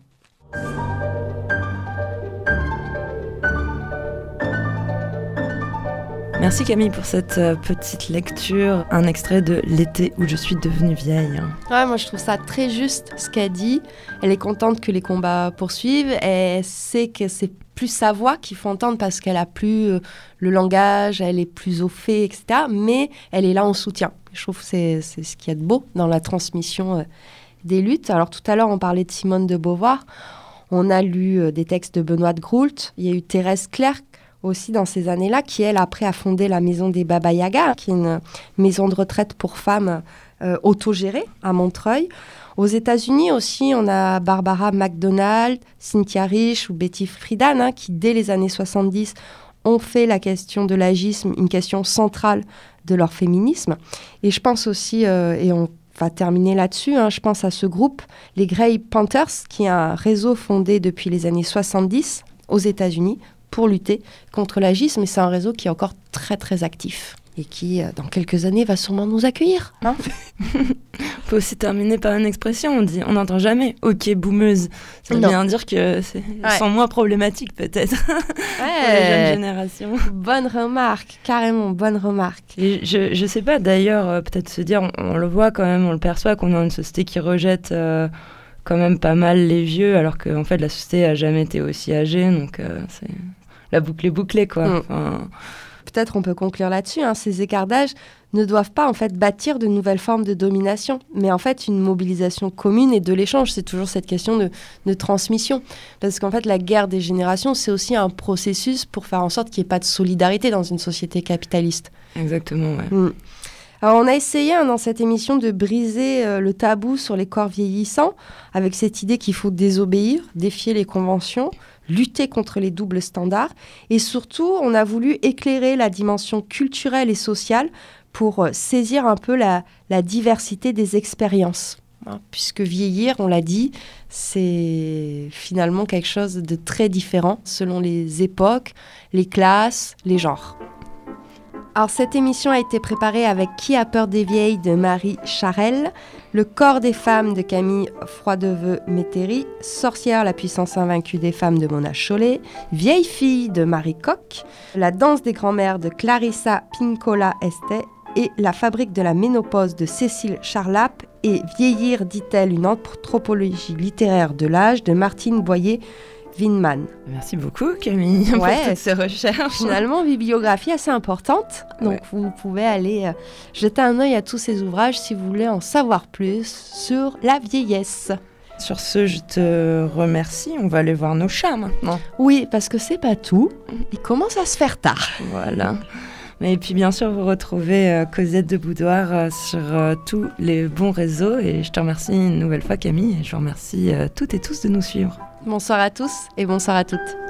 Speaker 1: Merci Camille pour cette euh, petite lecture, un extrait de L'été où je suis devenue vieille.
Speaker 2: Ouais, moi je trouve ça très juste ce qu'elle dit. Elle est contente que les combats poursuivent. Elle sait que c'est plus sa voix qu'il faut entendre parce qu'elle a plus euh, le langage, elle est plus au fait, etc. Mais elle est là en soutien. Je trouve que c'est ce qu'il y a de beau dans la transmission euh, des luttes. Alors tout à l'heure, on parlait de Simone de Beauvoir. On a lu des textes de Benoît de Groult. Il y a eu Thérèse Clerc aussi dans ces années-là, qui elle après a fondé la maison des Baba Yaga, qui est une maison de retraite pour femmes euh, autogérée à Montreuil. Aux États-Unis aussi, on a Barbara McDonald, Cynthia Rich ou Betty Friedan, hein, qui dès les années 70 ont fait la question de l'agisme une question centrale de leur féminisme. Et je pense aussi, euh, et on va terminer là-dessus, hein, je pense à ce groupe, les Grey Panthers, qui est un réseau fondé depuis les années 70 aux États-Unis pour lutter contre l'agisme. Et c'est un réseau qui est encore très très actif et qui, euh, dans quelques années, va sûrement nous accueillir. Hein
Speaker 1: faut <laughs> aussi terminer par une expression. On dit, on n'entend jamais OK boumeuse. Ça veut bien dire que c'est sont moins problématiques peut-être ouais. <laughs> pour les jeunes générations.
Speaker 2: Bonne remarque, carrément bonne remarque.
Speaker 1: Et je je sais pas d'ailleurs euh, peut-être se dire, on, le voit quand même, on le perçoit qu'on est une société qui rejette. Euh, quand même pas mal les vieux, alors qu'en fait la société a jamais été aussi âgée, donc c'est la boucle est bouclée, quoi. Mm.
Speaker 2: Peut-être on peut conclure là-dessus. Hein. Ces écarts d'âge ne doivent pas en fait bâtir de nouvelles formes de domination, mais en fait une mobilisation commune et de l'échange. C'est toujours cette question de, transmission, parce qu'en fait la guerre des générations, c'est aussi un processus pour faire en sorte qu'il n'y ait pas de solidarité dans une société capitaliste.
Speaker 1: Exactement. Ouais. Mm.
Speaker 2: Alors on a essayé hein, dans cette émission de briser euh, le tabou sur les corps vieillissants avec cette idée qu'il faut désobéir, défier les conventions, lutter contre les doubles standards. Et surtout, on a voulu éclairer la dimension culturelle et sociale pour euh, saisir un peu la, diversité des expériences. Hein, puisque vieillir, on l'a dit, c'est finalement quelque chose de très différent selon les époques, les classes, les genres. Alors cette émission a été préparée avec Qui a peur des vieilles de Marie Charelle, Le corps des femmes de Camille Froideveux-Métairie, Sorcière la puissance invaincue des femmes de Mona Chollet, Vieille fille de Marie Coq, La danse des grands-mères de Clarissa Pincola Estet. Et La fabrique de la ménopause de Cécile Charlap. Et Vieillir, dit-elle, une anthropologie littéraire de l'âge de Martine Boyer Winman.
Speaker 1: Merci beaucoup Camille <laughs> pour toutes ces recherches.
Speaker 2: Finalement, bibliographie assez importante. Donc vous pouvez aller euh, jeter un œil à tous ces ouvrages si vous voulez en savoir plus sur la vieillesse.
Speaker 1: Sur ce, je te remercie. On va aller voir nos chats maintenant.
Speaker 2: Oui, parce que c'est pas tout. Il commence à se faire tard.
Speaker 1: Voilà. Et puis bien sûr, vous retrouvez euh, Cosette de Boudoir euh, sur tous les bons réseaux. Et je te remercie une nouvelle fois Camille. Et je vous remercie toutes et tous de nous suivre.
Speaker 2: Bonsoir à tous et bonsoir à toutes.